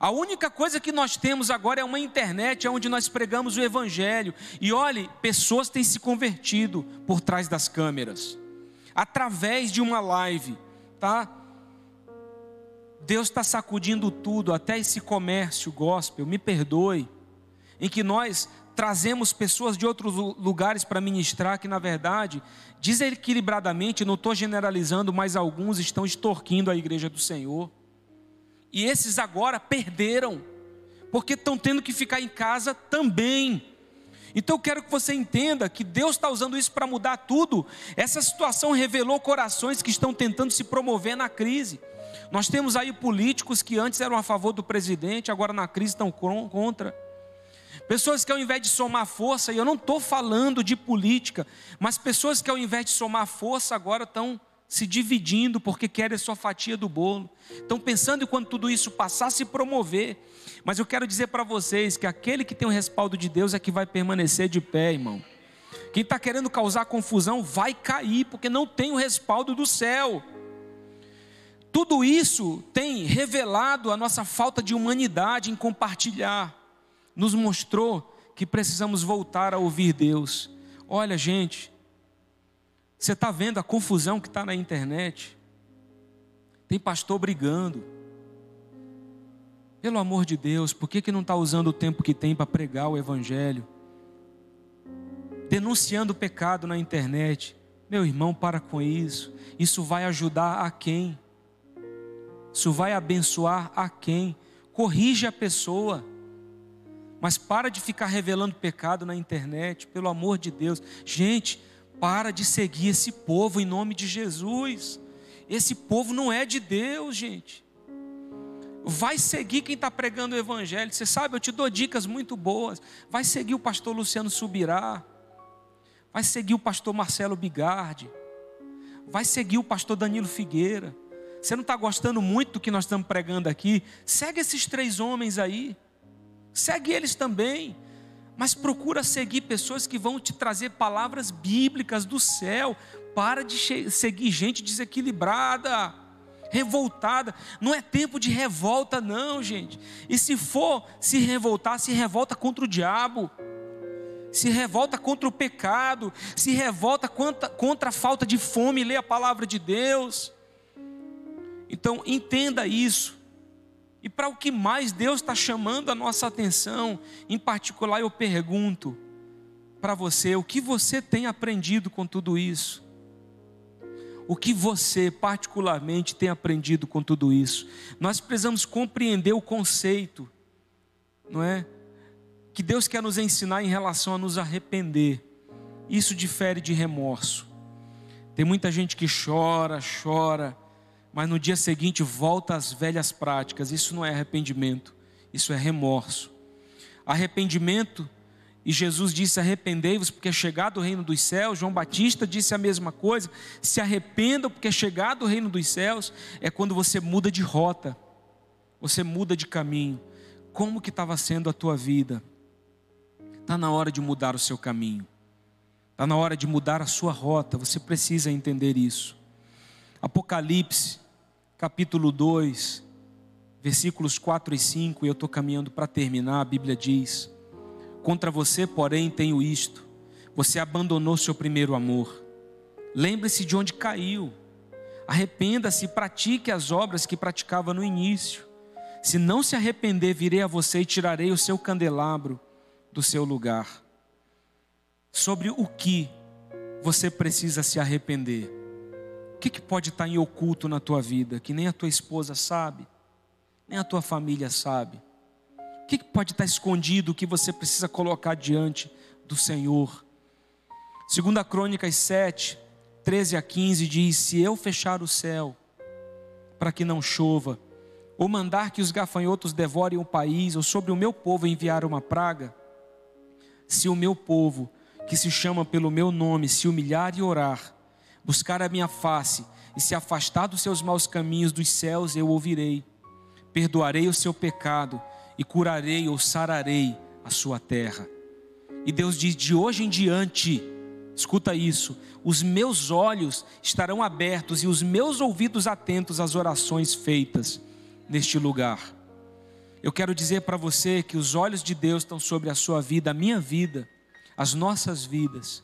A única coisa que nós temos agora é uma internet onde nós pregamos o Evangelho. E olhe, pessoas têm se convertido por trás das câmeras, através de uma live, tá? Deus está sacudindo tudo, até esse comércio gospel, me perdoe, em que nós trazemos pessoas de outros lugares para ministrar, que na verdade, desequilibradamente, não estou generalizando, mas alguns estão extorquindo a igreja do Senhor. E esses agora perderam, porque estão tendo que ficar em casa também. Então eu quero que você entenda que Deus está usando isso para mudar tudo. Essa situação revelou corações que estão tentando se promover na crise. Nós temos aí políticos que antes eram a favor do presidente, agora na crise estão contra. Pessoas que ao invés de somar força, e eu não estou falando de política, mas pessoas que ao invés de somar força agora estão se dividindo porque querem sua fatia do bolo. Estão pensando em quando tudo isso passar, se promover. Mas eu quero dizer para vocês que aquele que tem o respaldo de Deus é que vai permanecer de pé, irmão. Quem está querendo causar confusão vai cair, porque não tem o respaldo do céu. Tudo isso tem revelado a nossa falta de humanidade em compartilhar. Nos mostrou que precisamos voltar a ouvir Deus. Olha, gente, você está vendo a confusão que está na internet? Tem pastor brigando. Pelo amor de Deus, por que, que não está usando o tempo que tem para pregar o Evangelho? Denunciando o pecado na internet. Meu irmão, para com isso. Isso vai ajudar a quem? Isso vai abençoar a quem? Corrige a pessoa. Mas para de ficar revelando pecado na internet, pelo amor de Deus. Gente, para de seguir esse povo em nome de Jesus. Esse povo não é de Deus, gente. Vai seguir quem está pregando o Evangelho. Você sabe, eu te dou dicas muito boas. Vai seguir o pastor Luciano Subirá. Vai seguir o pastor Marcelo Bigardi. Vai seguir o pastor Danilo Figueira. Você não está gostando muito do que nós estamos pregando aqui? Segue esses três homens aí. Segue eles também mas procura seguir pessoas que vão te trazer palavras bíblicas do céu. Para de seguir gente desequilibrada, revoltada. Não é tempo de revolta, não, gente. E se for se revoltar, se revolta contra o diabo. Se revolta contra o pecado, se revolta contra, contra a falta de fome, lê a palavra de Deus. Então, entenda isso. E para o que mais Deus está chamando a nossa atenção, em particular eu pergunto para você: o que você tem aprendido com tudo isso? O que você, particularmente, tem aprendido com tudo isso? Nós precisamos compreender o conceito, não é? Que Deus quer nos ensinar em relação a nos arrepender. Isso difere de remorso. Tem muita gente que chora, chora, mas no dia seguinte volta às velhas práticas. Isso não é arrependimento, isso é remorso. Arrependimento, e Jesus disse: Arrependei-vos, porque é chegado o reino dos céus. João Batista disse a mesma coisa: Se arrependam, porque é chegado o reino dos céus. É quando você muda de rota, você muda de caminho. Como que estava sendo a tua vida? Está na hora de mudar o seu caminho. Está na hora de mudar a sua rota. Você precisa entender isso. Apocalipse, capítulo 2, versículos 4 e 5, e eu estou caminhando para terminar. A Bíblia diz: Contra você, porém, tenho isto: você abandonou seu primeiro amor. Lembre-se de onde caiu. Arrependa-se e pratique as obras que praticava no início. Se não se arrepender, virei a você e tirarei o seu candelabro do seu lugar. Sobre o que você precisa se arrepender? O que, que pode estar em oculto na tua vida que nem a tua esposa sabe, nem a tua família sabe? O que, que pode estar escondido que você precisa colocar diante do Senhor? Segunda Crônicas 7, 13 a 15 diz: Se eu fechar o céu para que não chova, ou mandar que os gafanhotos devorem o país, ou sobre o meu povo enviar uma praga, se o meu povo, que se chama pelo meu nome, se humilhar e orar, buscar a minha face e se afastar dos seus maus caminhos dos céus, eu ouvirei, perdoarei o seu pecado e curarei ou sararei a sua terra. E Deus diz: de hoje em diante, escuta isso, os meus olhos estarão abertos e os meus ouvidos atentos às orações feitas neste lugar. Eu quero dizer para você que os olhos de Deus estão sobre a sua vida, a minha vida, as nossas vidas,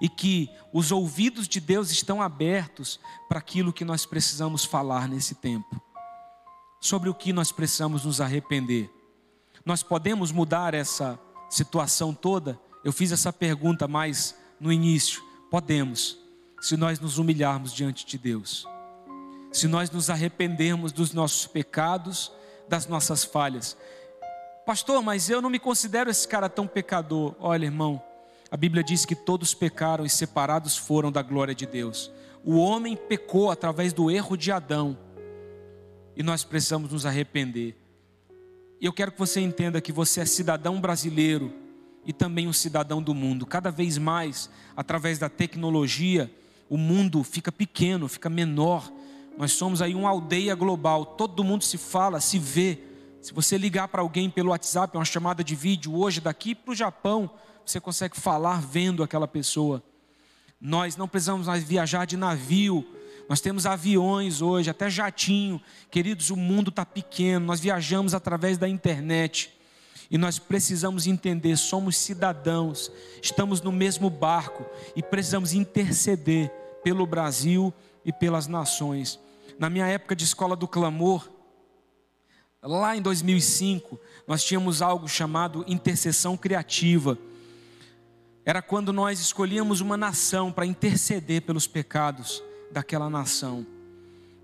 e que os ouvidos de Deus estão abertos para aquilo que nós precisamos falar nesse tempo, sobre o que nós precisamos nos arrepender. Nós podemos mudar essa situação toda? Eu fiz essa pergunta mais no início. Podemos, se nós nos humilharmos diante de Deus se nós nos arrependermos dos nossos pecados, das nossas falhas. Pastor, mas eu não me considero esse cara tão pecador. Olha, irmão, a Bíblia diz que todos pecaram e separados foram da glória de Deus. O homem pecou através do erro de Adão. E nós precisamos nos arrepender. E eu quero que você entenda que você é cidadão brasileiro e também um cidadão do mundo. Cada vez mais, através da tecnologia, o mundo fica pequeno, fica menor nós somos aí uma aldeia global, todo mundo se fala, se vê. Se você ligar para alguém pelo WhatsApp, uma chamada de vídeo hoje daqui para o Japão, você consegue falar vendo aquela pessoa. Nós não precisamos mais viajar de navio, nós temos aviões hoje, até jatinho. Queridos, o mundo está pequeno, nós viajamos através da internet. E nós precisamos entender, somos cidadãos, estamos no mesmo barco e precisamos interceder pelo Brasil e pelas nações na minha época de escola do clamor, lá em 2005, nós tínhamos algo chamado intercessão criativa. Era quando nós escolhíamos uma nação para interceder pelos pecados daquela nação.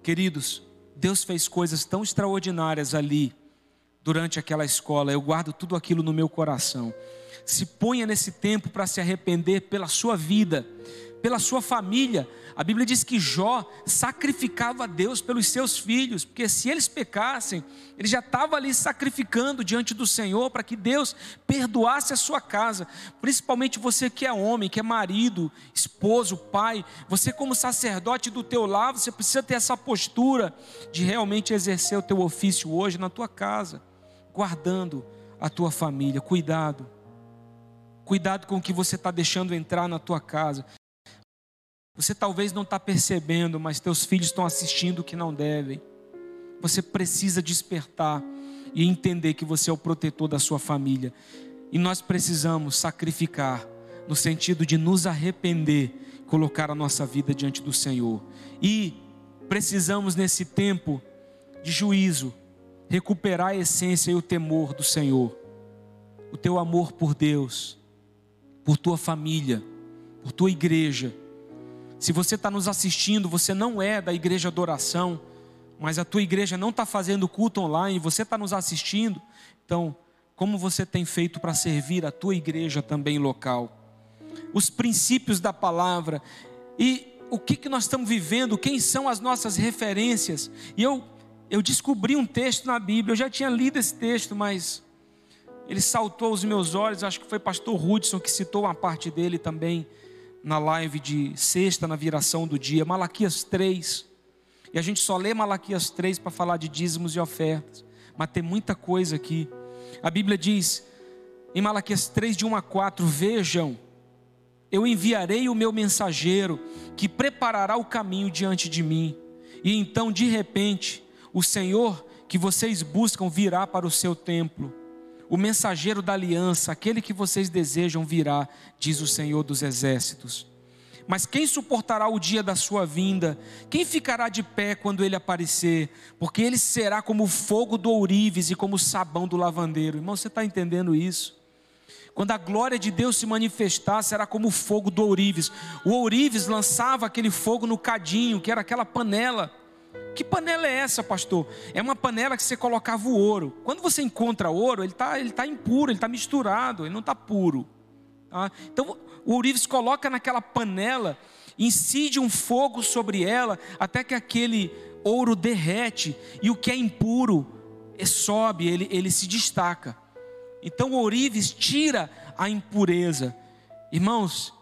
Queridos, Deus fez coisas tão extraordinárias ali durante aquela escola. Eu guardo tudo aquilo no meu coração. Se ponha nesse tempo para se arrepender pela sua vida, pela sua família. A Bíblia diz que Jó sacrificava a Deus pelos seus filhos, porque se eles pecassem, ele já estava ali sacrificando diante do Senhor para que Deus perdoasse a sua casa. Principalmente você que é homem, que é marido, esposo, pai, você como sacerdote do teu lar, você precisa ter essa postura de realmente exercer o teu ofício hoje na tua casa, guardando a tua família. Cuidado. Cuidado com o que você está deixando entrar na tua casa. Você talvez não está percebendo, mas teus filhos estão assistindo o que não devem. Você precisa despertar e entender que você é o protetor da sua família. E nós precisamos sacrificar, no sentido de nos arrepender, colocar a nossa vida diante do Senhor. E precisamos, nesse tempo de juízo, recuperar a essência e o temor do Senhor. O teu amor por Deus, por tua família, por tua igreja se você está nos assistindo, você não é da igreja adoração, mas a tua igreja não está fazendo culto online, você está nos assistindo, então, como você tem feito para servir a tua igreja também local? Os princípios da palavra, e o que, que nós estamos vivendo, quem são as nossas referências. E eu, eu descobri um texto na Bíblia, eu já tinha lido esse texto, mas ele saltou aos meus olhos, acho que foi pastor Hudson que citou uma parte dele também na live de sexta, na viração do dia, Malaquias 3. E a gente só lê Malaquias 3 para falar de dízimos e ofertas, mas tem muita coisa aqui. A Bíblia diz em Malaquias 3, de 1 a 4: Vejam, eu enviarei o meu mensageiro que preparará o caminho diante de mim, e então de repente o Senhor que vocês buscam virá para o seu templo o mensageiro da aliança, aquele que vocês desejam virá, diz o Senhor dos exércitos. Mas quem suportará o dia da sua vinda? Quem ficará de pé quando ele aparecer? Porque ele será como o fogo do ourives e como o sabão do lavandeiro. Irmão, você está entendendo isso? Quando a glória de Deus se manifestar, será como o fogo do ourives. O ourives lançava aquele fogo no cadinho, que era aquela panela que panela é essa, pastor? É uma panela que você colocava o ouro. Quando você encontra ouro, ele está ele tá impuro, ele está misturado, ele não está puro. Tá? Então, o ourives coloca naquela panela, incide um fogo sobre ela, até que aquele ouro derrete, e o que é impuro é, sobe, ele, ele se destaca. Então, o ourives tira a impureza. Irmãos,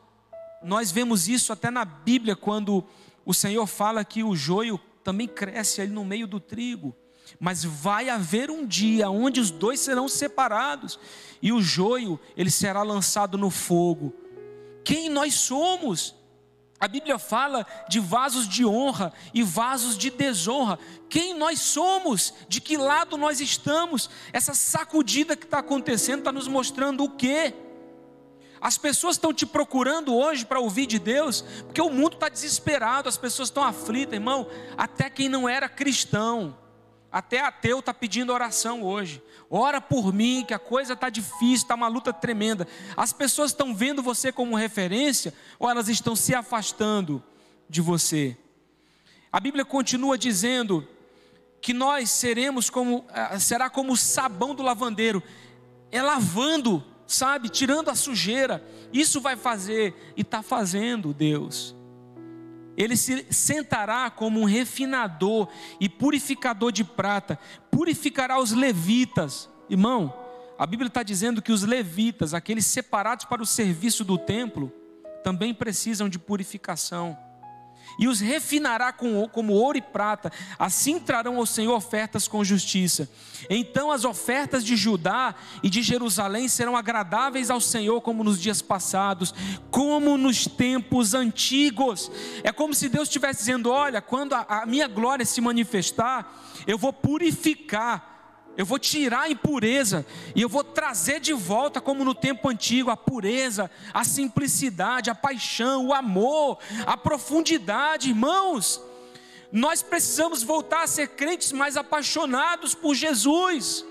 nós vemos isso até na Bíblia, quando o Senhor fala que o joio também cresce ali no meio do trigo. Mas vai haver um dia onde os dois serão separados e o joio ele será lançado no fogo. Quem nós somos? A Bíblia fala de vasos de honra e vasos de desonra. Quem nós somos? De que lado nós estamos? Essa sacudida que está acontecendo está nos mostrando o quê? As pessoas estão te procurando hoje para ouvir de Deus, porque o mundo está desesperado, as pessoas estão aflitas, irmão. Até quem não era cristão, até ateu está pedindo oração hoje. Ora por mim, que a coisa está difícil, está uma luta tremenda. As pessoas estão vendo você como referência, ou elas estão se afastando de você? A Bíblia continua dizendo que nós seremos como, eh, será como o sabão do lavandeiro, é lavando sabe, tirando a sujeira. Isso vai fazer e está fazendo Deus. Ele se sentará como um refinador e purificador de prata, purificará os levitas. Irmão, a Bíblia está dizendo que os levitas, aqueles separados para o serviço do templo, também precisam de purificação e os refinará com, como ouro e prata, assim trarão ao Senhor ofertas com justiça. Então as ofertas de Judá e de Jerusalém serão agradáveis ao Senhor, como nos dias passados, como nos tempos antigos. É como se Deus estivesse dizendo: Olha, quando a, a minha glória se manifestar, eu vou purificar eu vou tirar a impureza e eu vou trazer de volta, como no tempo antigo, a pureza, a simplicidade, a paixão, o amor, a profundidade, irmãos. Nós precisamos voltar a ser crentes mais apaixonados por Jesus.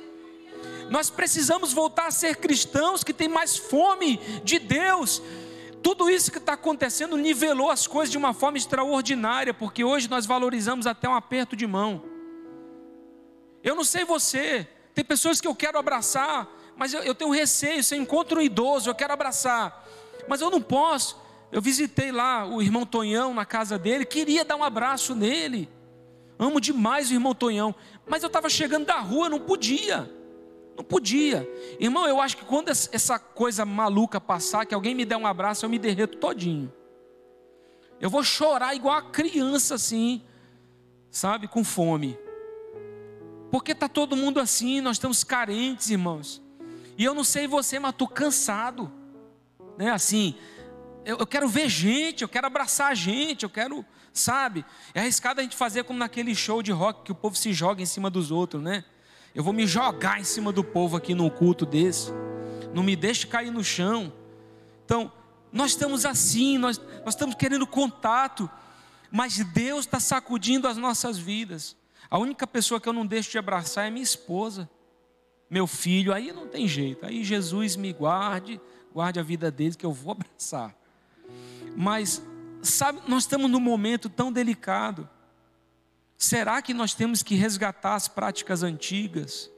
Nós precisamos voltar a ser cristãos que têm mais fome de Deus. Tudo isso que está acontecendo nivelou as coisas de uma forma extraordinária, porque hoje nós valorizamos até um aperto de mão. Eu não sei você, tem pessoas que eu quero abraçar, mas eu, eu tenho receio. Se eu encontro um idoso, eu quero abraçar, mas eu não posso. Eu visitei lá o irmão Tonhão na casa dele, queria dar um abraço nele. Amo demais o irmão Tonhão, mas eu estava chegando da rua, não podia. Não podia. Irmão, eu acho que quando essa coisa maluca passar, que alguém me der um abraço, eu me derreto todinho. Eu vou chorar igual a criança assim, sabe, com fome. Porque está todo mundo assim, nós estamos carentes, irmãos. E eu não sei você, mas estou cansado. Né? Assim, eu, eu, quero ver gente, eu quero abraçar gente, eu quero, sabe? É arriscado a gente fazer como naquele show de rock que o povo se joga em cima dos outros, né? Eu vou me jogar em cima do povo aqui num culto desse. Não me deixe cair no chão. Então, nós estamos assim, nós, nós estamos querendo contato, mas Deus está sacudindo as nossas vidas. A única pessoa que eu não deixo de abraçar é minha esposa, meu filho. Aí não tem jeito. Aí Jesus me guarde, guarde a vida deles que eu vou abraçar. Mas, sabe, nós estamos num momento tão delicado. Será que nós temos que resgatar as práticas antigas?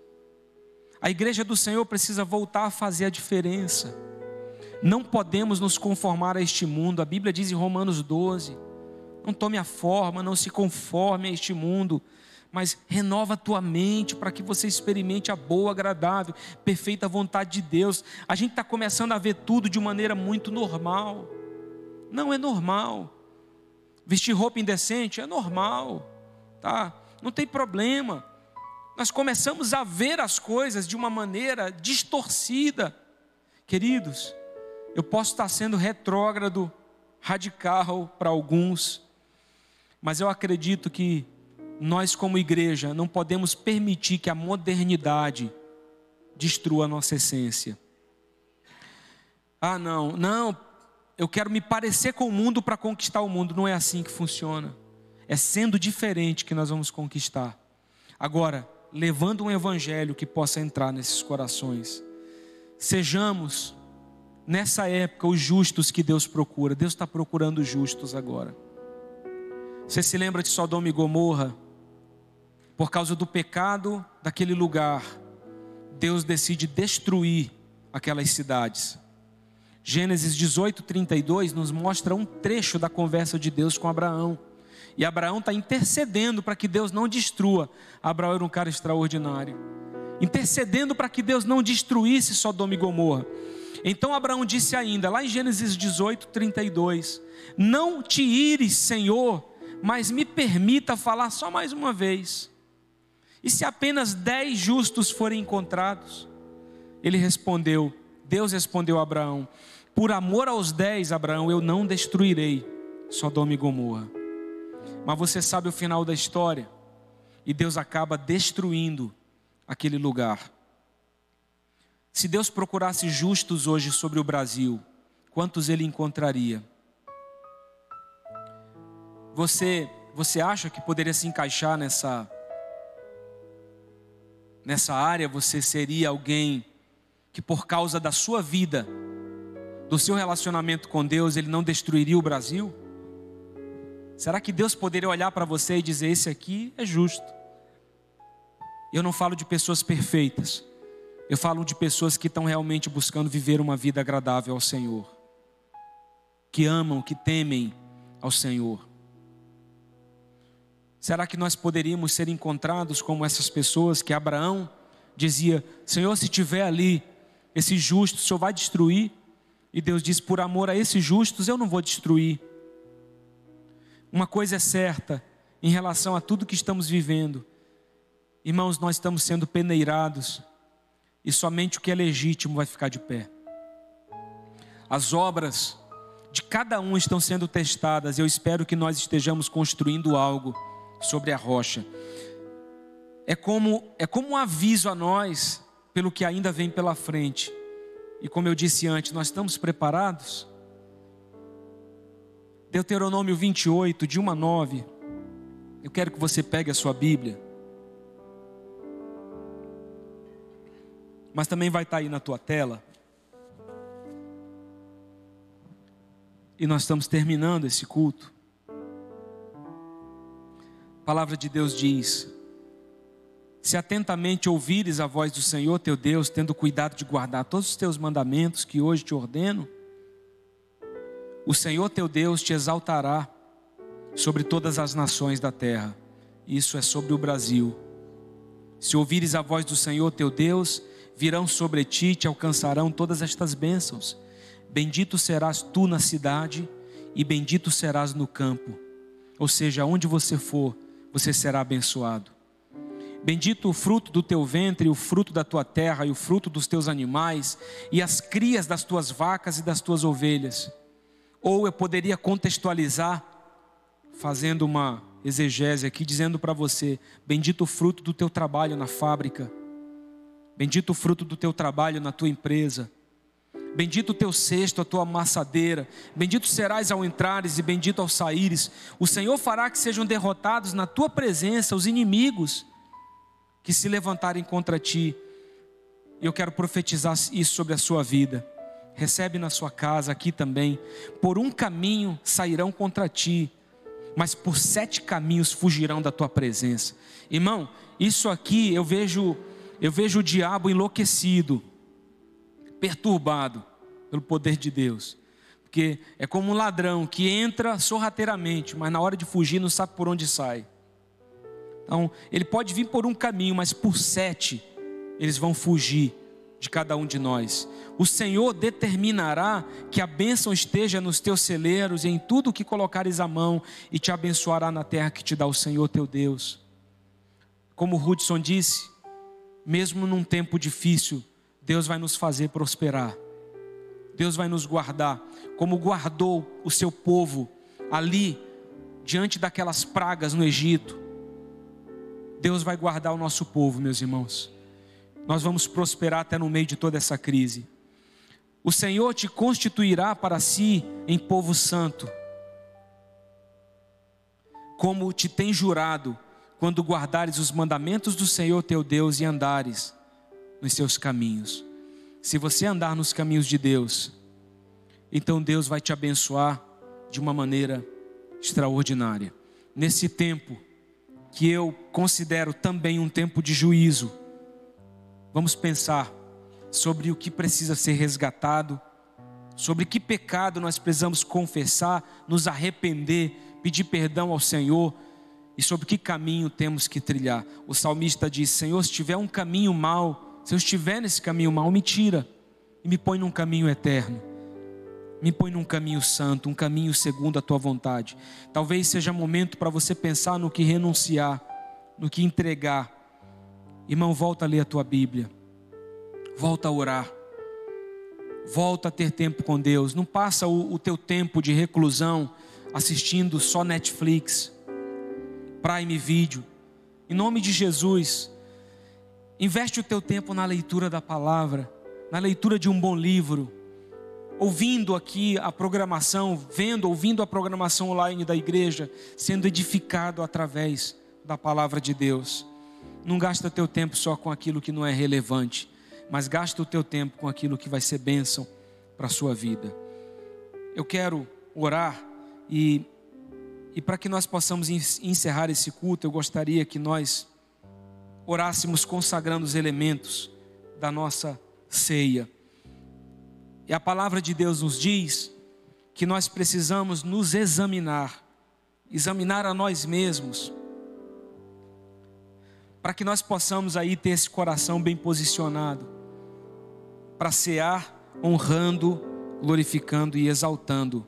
A igreja do Senhor precisa voltar a fazer a diferença. Não podemos nos conformar a este mundo. A Bíblia diz em Romanos 12: Não tome a forma, não se conforme a este mundo, mas renova a tua mente para que você experimente a boa, agradável, perfeita vontade de Deus. A gente está começando a ver tudo de maneira muito normal. Não é normal. Vestir roupa indecente é normal, tá? Não tem problema. Nós começamos a ver as coisas de uma maneira distorcida. Queridos, eu posso estar sendo retrógrado, radical para alguns, mas eu acredito que nós, como igreja, não podemos permitir que a modernidade destrua a nossa essência. Ah, não, não, eu quero me parecer com o mundo para conquistar o mundo. Não é assim que funciona. É sendo diferente que nós vamos conquistar. Agora, levando um evangelho que possa entrar nesses corações. Sejamos, nessa época, os justos que Deus procura. Deus está procurando justos agora. Você se lembra de Sodoma e Gomorra? Por causa do pecado daquele lugar, Deus decide destruir aquelas cidades. Gênesis 18, 32 nos mostra um trecho da conversa de Deus com Abraão. E Abraão está intercedendo para que Deus não destrua. Abraão era um cara extraordinário. Intercedendo para que Deus não destruísse Sodoma e Gomorra. Então Abraão disse ainda, lá em Gênesis 18, 32: Não te ires, Senhor, mas me permita falar só mais uma vez. E se apenas dez justos forem encontrados? Ele respondeu, Deus respondeu a Abraão: Por amor aos dez, Abraão, eu não destruirei Sodoma e Gomorra. Mas você sabe o final da história, e Deus acaba destruindo aquele lugar. Se Deus procurasse justos hoje sobre o Brasil, quantos ele encontraria? Você, você acha que poderia se encaixar nessa nessa área você seria alguém que, por causa da sua vida, do seu relacionamento com Deus, ele não destruiria o Brasil? Será que Deus poderia olhar para você e dizer: Esse aqui é justo? Eu não falo de pessoas perfeitas, eu falo de pessoas que estão realmente buscando viver uma vida agradável ao Senhor, que amam, que temem ao Senhor. Será que nós poderíamos ser encontrados como essas pessoas que Abraão dizia: Senhor, se tiver ali esse justo, o Senhor vai destruir? E Deus diz: Por amor a esses justos, eu não vou destruir. Uma coisa é certa em relação a tudo que estamos vivendo, irmãos, nós estamos sendo peneirados e somente o que é legítimo vai ficar de pé. As obras de cada um estão sendo testadas, e eu espero que nós estejamos construindo algo sobre a rocha. É como, é como um aviso a nós pelo que ainda vem pela frente. E como eu disse antes, nós estamos preparados? Deuteronômio 28, de 1 a 9. Eu quero que você pegue a sua Bíblia. Mas também vai estar aí na tua tela. E nós estamos terminando esse culto. Palavra de Deus diz: Se atentamente ouvires a voz do Senhor teu Deus, tendo cuidado de guardar todos os teus mandamentos que hoje te ordeno, o Senhor teu Deus te exaltará sobre todas as nações da terra. Isso é sobre o Brasil. Se ouvires a voz do Senhor teu Deus, virão sobre ti e te alcançarão todas estas bênçãos. Bendito serás tu na cidade e bendito serás no campo. Ou seja, onde você for, você será abençoado. Bendito o fruto do teu ventre, o fruto da tua terra, e o fruto dos teus animais, e as crias das tuas vacas e das tuas ovelhas. Ou eu poderia contextualizar, fazendo uma exegese aqui, dizendo para você: Bendito o fruto do teu trabalho na fábrica, bendito o fruto do teu trabalho na tua empresa, Bendito o teu cesto, a tua amassadeira. Bendito serás ao entrares e bendito ao saíres. O Senhor fará que sejam derrotados na tua presença os inimigos que se levantarem contra ti. Eu quero profetizar isso sobre a sua vida. Recebe na sua casa, aqui também. Por um caminho sairão contra ti, mas por sete caminhos fugirão da tua presença. Irmão, isso aqui eu vejo, eu vejo o diabo enlouquecido perturbado pelo poder de Deus. Porque é como um ladrão que entra sorrateiramente, mas na hora de fugir não sabe por onde sai. Então, ele pode vir por um caminho, mas por sete eles vão fugir de cada um de nós. O Senhor determinará que a bênção esteja nos teus celeiros e em tudo que colocares a mão, e te abençoará na terra que te dá o Senhor teu Deus. Como Hudson disse, mesmo num tempo difícil, Deus vai nos fazer prosperar. Deus vai nos guardar, como guardou o seu povo ali, diante daquelas pragas no Egito. Deus vai guardar o nosso povo, meus irmãos. Nós vamos prosperar até no meio de toda essa crise. O Senhor te constituirá para si em povo santo, como te tem jurado, quando guardares os mandamentos do Senhor teu Deus e andares nos seus caminhos. Se você andar nos caminhos de Deus, então Deus vai te abençoar de uma maneira extraordinária. Nesse tempo, que eu considero também um tempo de juízo, vamos pensar sobre o que precisa ser resgatado, sobre que pecado nós precisamos confessar, nos arrepender, pedir perdão ao Senhor e sobre que caminho temos que trilhar. O salmista diz: Senhor, se tiver um caminho mau, se eu estiver nesse caminho mal, me tira e me põe num caminho eterno. Me põe num caminho santo, um caminho segundo a tua vontade. Talvez seja momento para você pensar no que renunciar, no que entregar. Irmão, volta a ler a tua Bíblia. Volta a orar. Volta a ter tempo com Deus. Não passa o, o teu tempo de reclusão assistindo só Netflix, Prime Video. Em nome de Jesus, Investe o teu tempo na leitura da palavra, na leitura de um bom livro, ouvindo aqui a programação, vendo, ouvindo a programação online da igreja, sendo edificado através da palavra de Deus. Não gasta teu tempo só com aquilo que não é relevante, mas gasta o teu tempo com aquilo que vai ser bênção para a sua vida. Eu quero orar e, e para que nós possamos encerrar esse culto, eu gostaria que nós orássemos consagrando os elementos da nossa ceia. E a palavra de Deus nos diz que nós precisamos nos examinar, examinar a nós mesmos, para que nós possamos aí ter esse coração bem posicionado, para cear honrando, glorificando e exaltando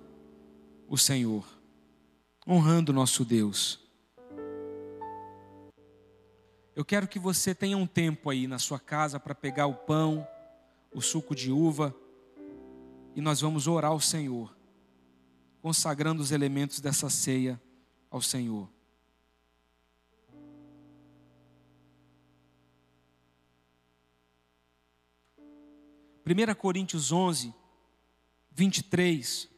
o Senhor, honrando nosso Deus. Eu quero que você tenha um tempo aí na sua casa para pegar o pão, o suco de uva, e nós vamos orar ao Senhor, consagrando os elementos dessa ceia ao Senhor. Primeira Coríntios 11, 23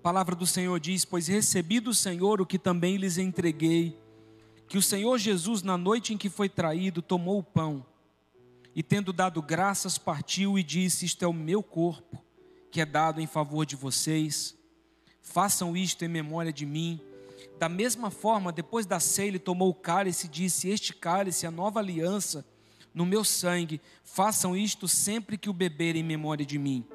A palavra do Senhor diz: Pois recebi do Senhor o que também lhes entreguei, que o Senhor Jesus, na noite em que foi traído, tomou o pão e, tendo dado graças, partiu e disse: Isto é o meu corpo, que é dado em favor de vocês. Façam isto em memória de mim. Da mesma forma, depois da ceia, ele tomou o cálice e disse: Este cálice é a nova aliança no meu sangue. Façam isto sempre que o beberem em memória de mim.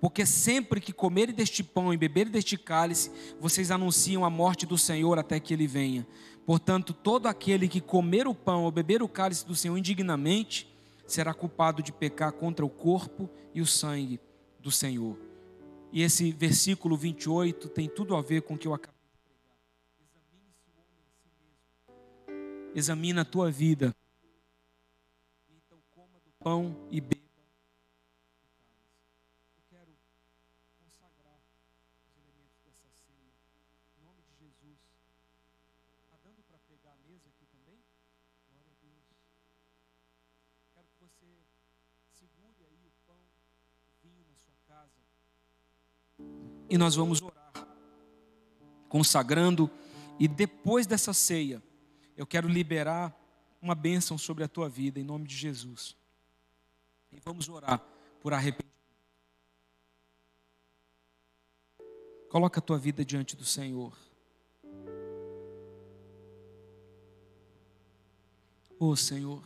Porque sempre que comerem deste pão e beberem deste cálice, vocês anunciam a morte do Senhor até que ele venha. Portanto, todo aquele que comer o pão ou beber o cálice do Senhor indignamente, será culpado de pecar contra o corpo e o sangue do Senhor. E esse versículo 28 tem tudo a ver com o que eu acabei de pregar. Examine-se o homem a si mesmo. Examina a tua vida. Então coma do pão e beba e nós vamos orar, consagrando, e depois dessa ceia, eu quero liberar uma bênção sobre a tua vida, em nome de Jesus. E vamos orar por arrependimento. Coloca a tua vida diante do Senhor. Oh Senhor,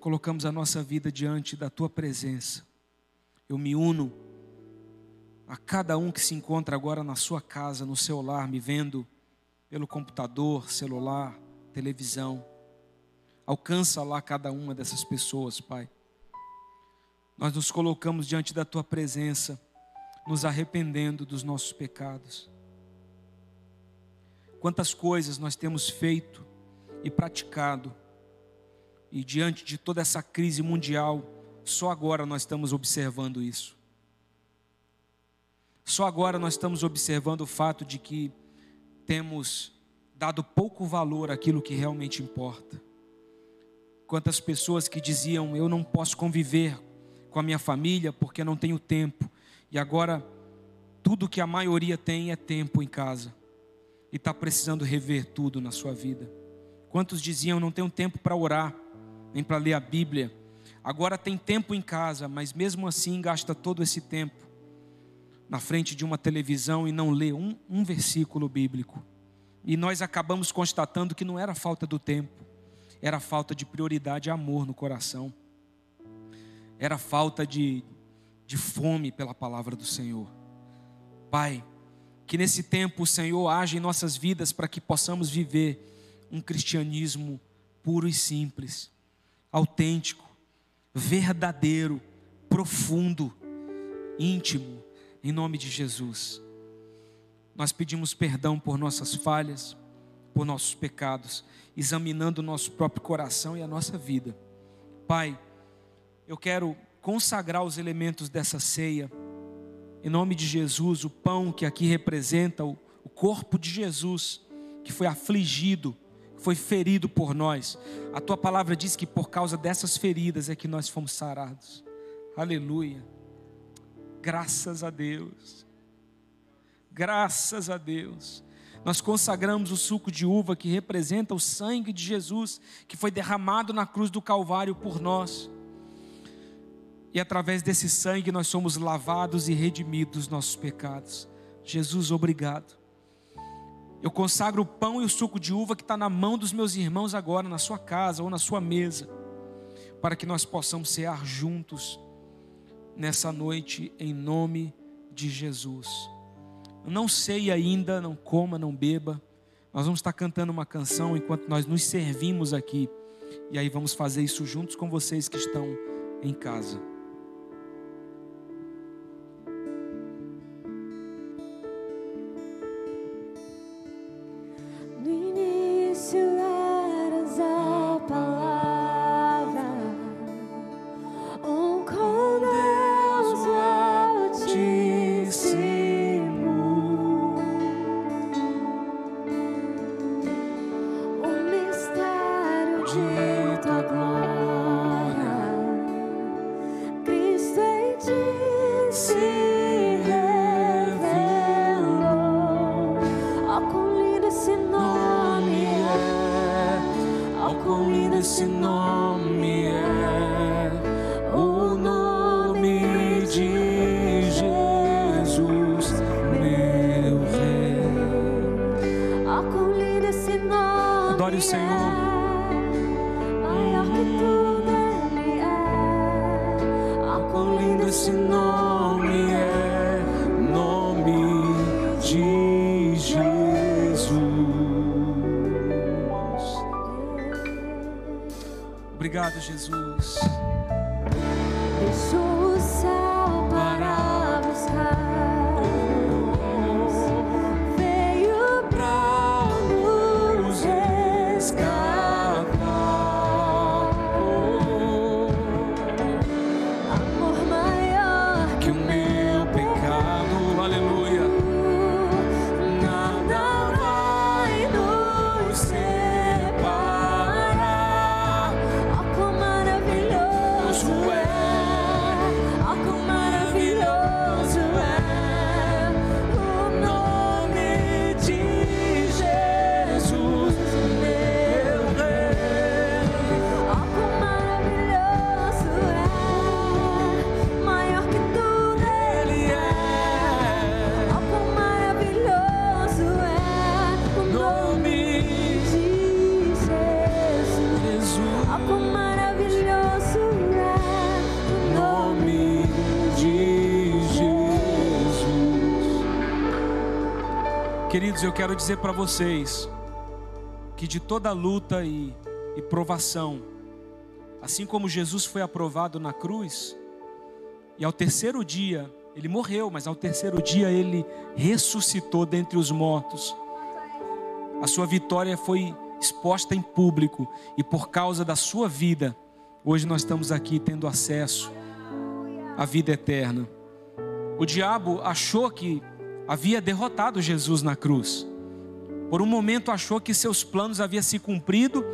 colocamos a nossa vida diante da tua presença. Eu me uno a cada um que se encontra agora na sua casa, no seu lar, me vendo pelo computador, celular, televisão. Alcança lá cada uma dessas pessoas, Pai. Nós nos colocamos diante da tua presença, nos arrependendo dos nossos pecados. Quantas coisas nós temos feito e praticado, e diante de toda essa crise mundial, só agora nós estamos observando isso. Só agora nós estamos observando o fato de que temos dado pouco valor àquilo que realmente importa. Quantas pessoas que diziam: Eu não posso conviver com a minha família porque não tenho tempo, e agora tudo que a maioria tem é tempo em casa, e está precisando rever tudo na sua vida. Quantos diziam: Não tenho tempo para orar, nem para ler a Bíblia, agora tem tempo em casa, mas mesmo assim gasta todo esse tempo na frente de uma televisão e não lê um, um versículo bíblico. E nós acabamos constatando que não era falta do tempo, era falta de prioridade e amor no coração, era falta de, de fome pela palavra do Senhor. Pai, que nesse tempo o Senhor age em nossas vidas para que possamos viver um cristianismo puro e simples, autêntico, verdadeiro, profundo, íntimo, em nome de Jesus. Nós pedimos perdão por nossas falhas, por nossos pecados, examinando o nosso próprio coração e a nossa vida. Pai, eu quero consagrar os elementos dessa ceia, em nome de Jesus, o pão que aqui representa o, o corpo de Jesus, que foi afligido, foi ferido por nós. A tua palavra diz que por causa dessas feridas é que nós fomos sarados. Aleluia. Graças a Deus. Graças a Deus. Nós consagramos o suco de uva que representa o sangue de Jesus, que foi derramado na cruz do Calvário por nós. E através desse sangue nós somos lavados e redimidos dos nossos pecados. Jesus, obrigado. Eu consagro o pão e o suco de uva que está na mão dos meus irmãos agora, na sua casa ou na sua mesa, para que nós possamos cear juntos nessa noite, em nome de Jesus. Não sei ainda, não coma, não beba. Nós vamos estar cantando uma canção enquanto nós nos servimos aqui. E aí vamos fazer isso juntos com vocês que estão em casa. Obrigado, Jesus. Deixou o céu para buscar. Eu quero dizer para vocês que de toda luta e, e provação, assim como Jesus foi aprovado na cruz, e ao terceiro dia, ele morreu, mas ao terceiro dia ele ressuscitou dentre os mortos. A sua vitória foi exposta em público, e por causa da sua vida, hoje nós estamos aqui tendo acesso à vida eterna. O diabo achou que havia derrotado Jesus na cruz. Por um momento achou que seus planos haviam se cumprido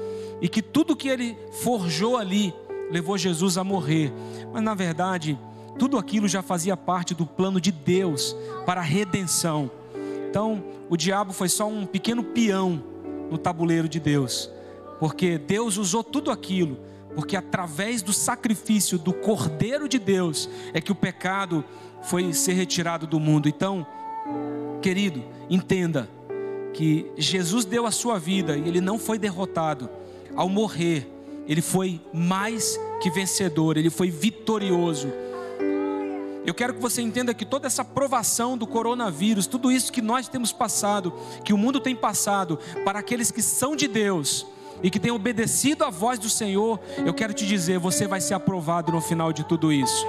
e que tudo que ele forjou ali levou Jesus a morrer. Mas na verdade, tudo aquilo já fazia parte do plano de Deus para a redenção. Então, o diabo foi só um pequeno peão no tabuleiro de Deus, porque Deus usou tudo aquilo, porque através do sacrifício do Cordeiro de Deus é que o pecado foi ser retirado do mundo. Então, querido, entenda que Jesus deu a sua vida e ele não foi derrotado. Ao morrer, ele foi mais que vencedor, ele foi vitorioso. Eu quero que você entenda que toda essa provação do coronavírus, tudo isso que nós temos passado, que o mundo tem passado, para aqueles que são de Deus e que têm obedecido à voz do Senhor, eu quero te dizer, você vai ser aprovado no final de tudo isso.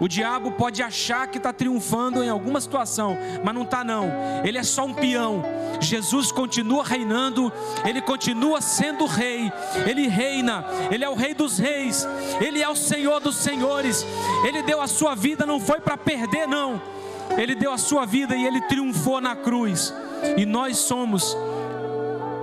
O diabo pode achar que está triunfando em alguma situação, mas não está não. Ele é só um peão. Jesus continua reinando, ele continua sendo rei. Ele reina, ele é o rei dos reis, ele é o Senhor dos senhores. Ele deu a sua vida não foi para perder não. Ele deu a sua vida e ele triunfou na cruz. E nós somos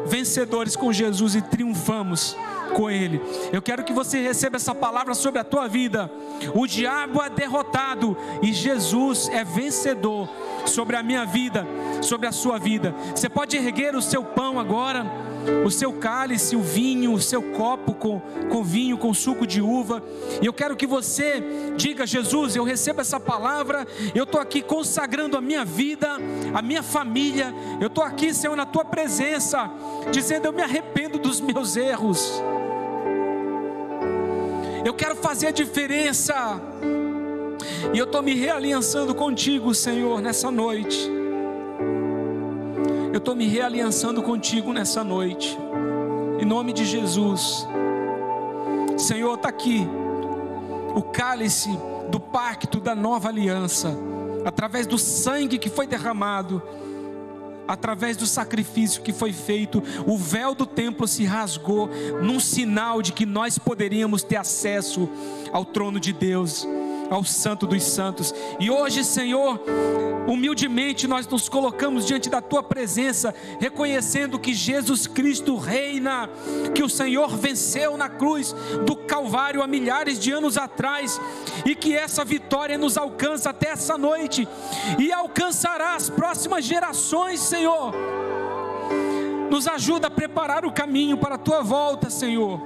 vencedores com Jesus e triunfamos com Ele. Eu quero que você receba essa palavra sobre a tua vida. O diabo é derrotado e Jesus é vencedor sobre a minha vida, sobre a sua vida. Você pode erguer o seu pão agora, o seu cálice, o vinho, o seu copo com, com vinho, com suco de uva. E eu quero que você diga: Jesus, eu recebo essa palavra, eu estou aqui consagrando a minha vida, a minha família. Eu estou aqui, Senhor, na tua presença, dizendo: Eu me arrependo dos meus erros. Eu quero fazer a diferença. E eu estou me realiançando contigo, Senhor, nessa noite. Eu estou me realiançando contigo nessa noite. Em nome de Jesus. Senhor, está aqui o cálice do pacto da nova aliança, através do sangue que foi derramado através do sacrifício que foi feito, o véu do templo se rasgou, num sinal de que nós poderíamos ter acesso ao trono de Deus ao Santo dos Santos. E hoje, Senhor, humildemente nós nos colocamos diante da tua presença, reconhecendo que Jesus Cristo reina, que o Senhor venceu na cruz do Calvário há milhares de anos atrás, e que essa vitória nos alcança até essa noite e alcançará as próximas gerações, Senhor. Nos ajuda a preparar o caminho para a tua volta, Senhor.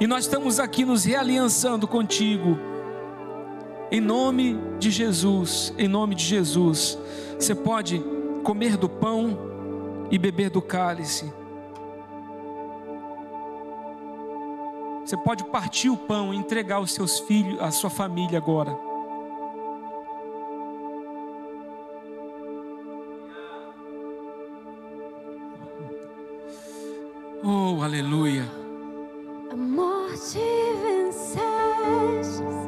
E nós estamos aqui nos realiançando contigo em nome de Jesus, em nome de Jesus, você pode comer do pão e beber do cálice. Você pode partir o pão e entregar os seus filhos, a sua família agora. Oh, aleluia. A morte venceste.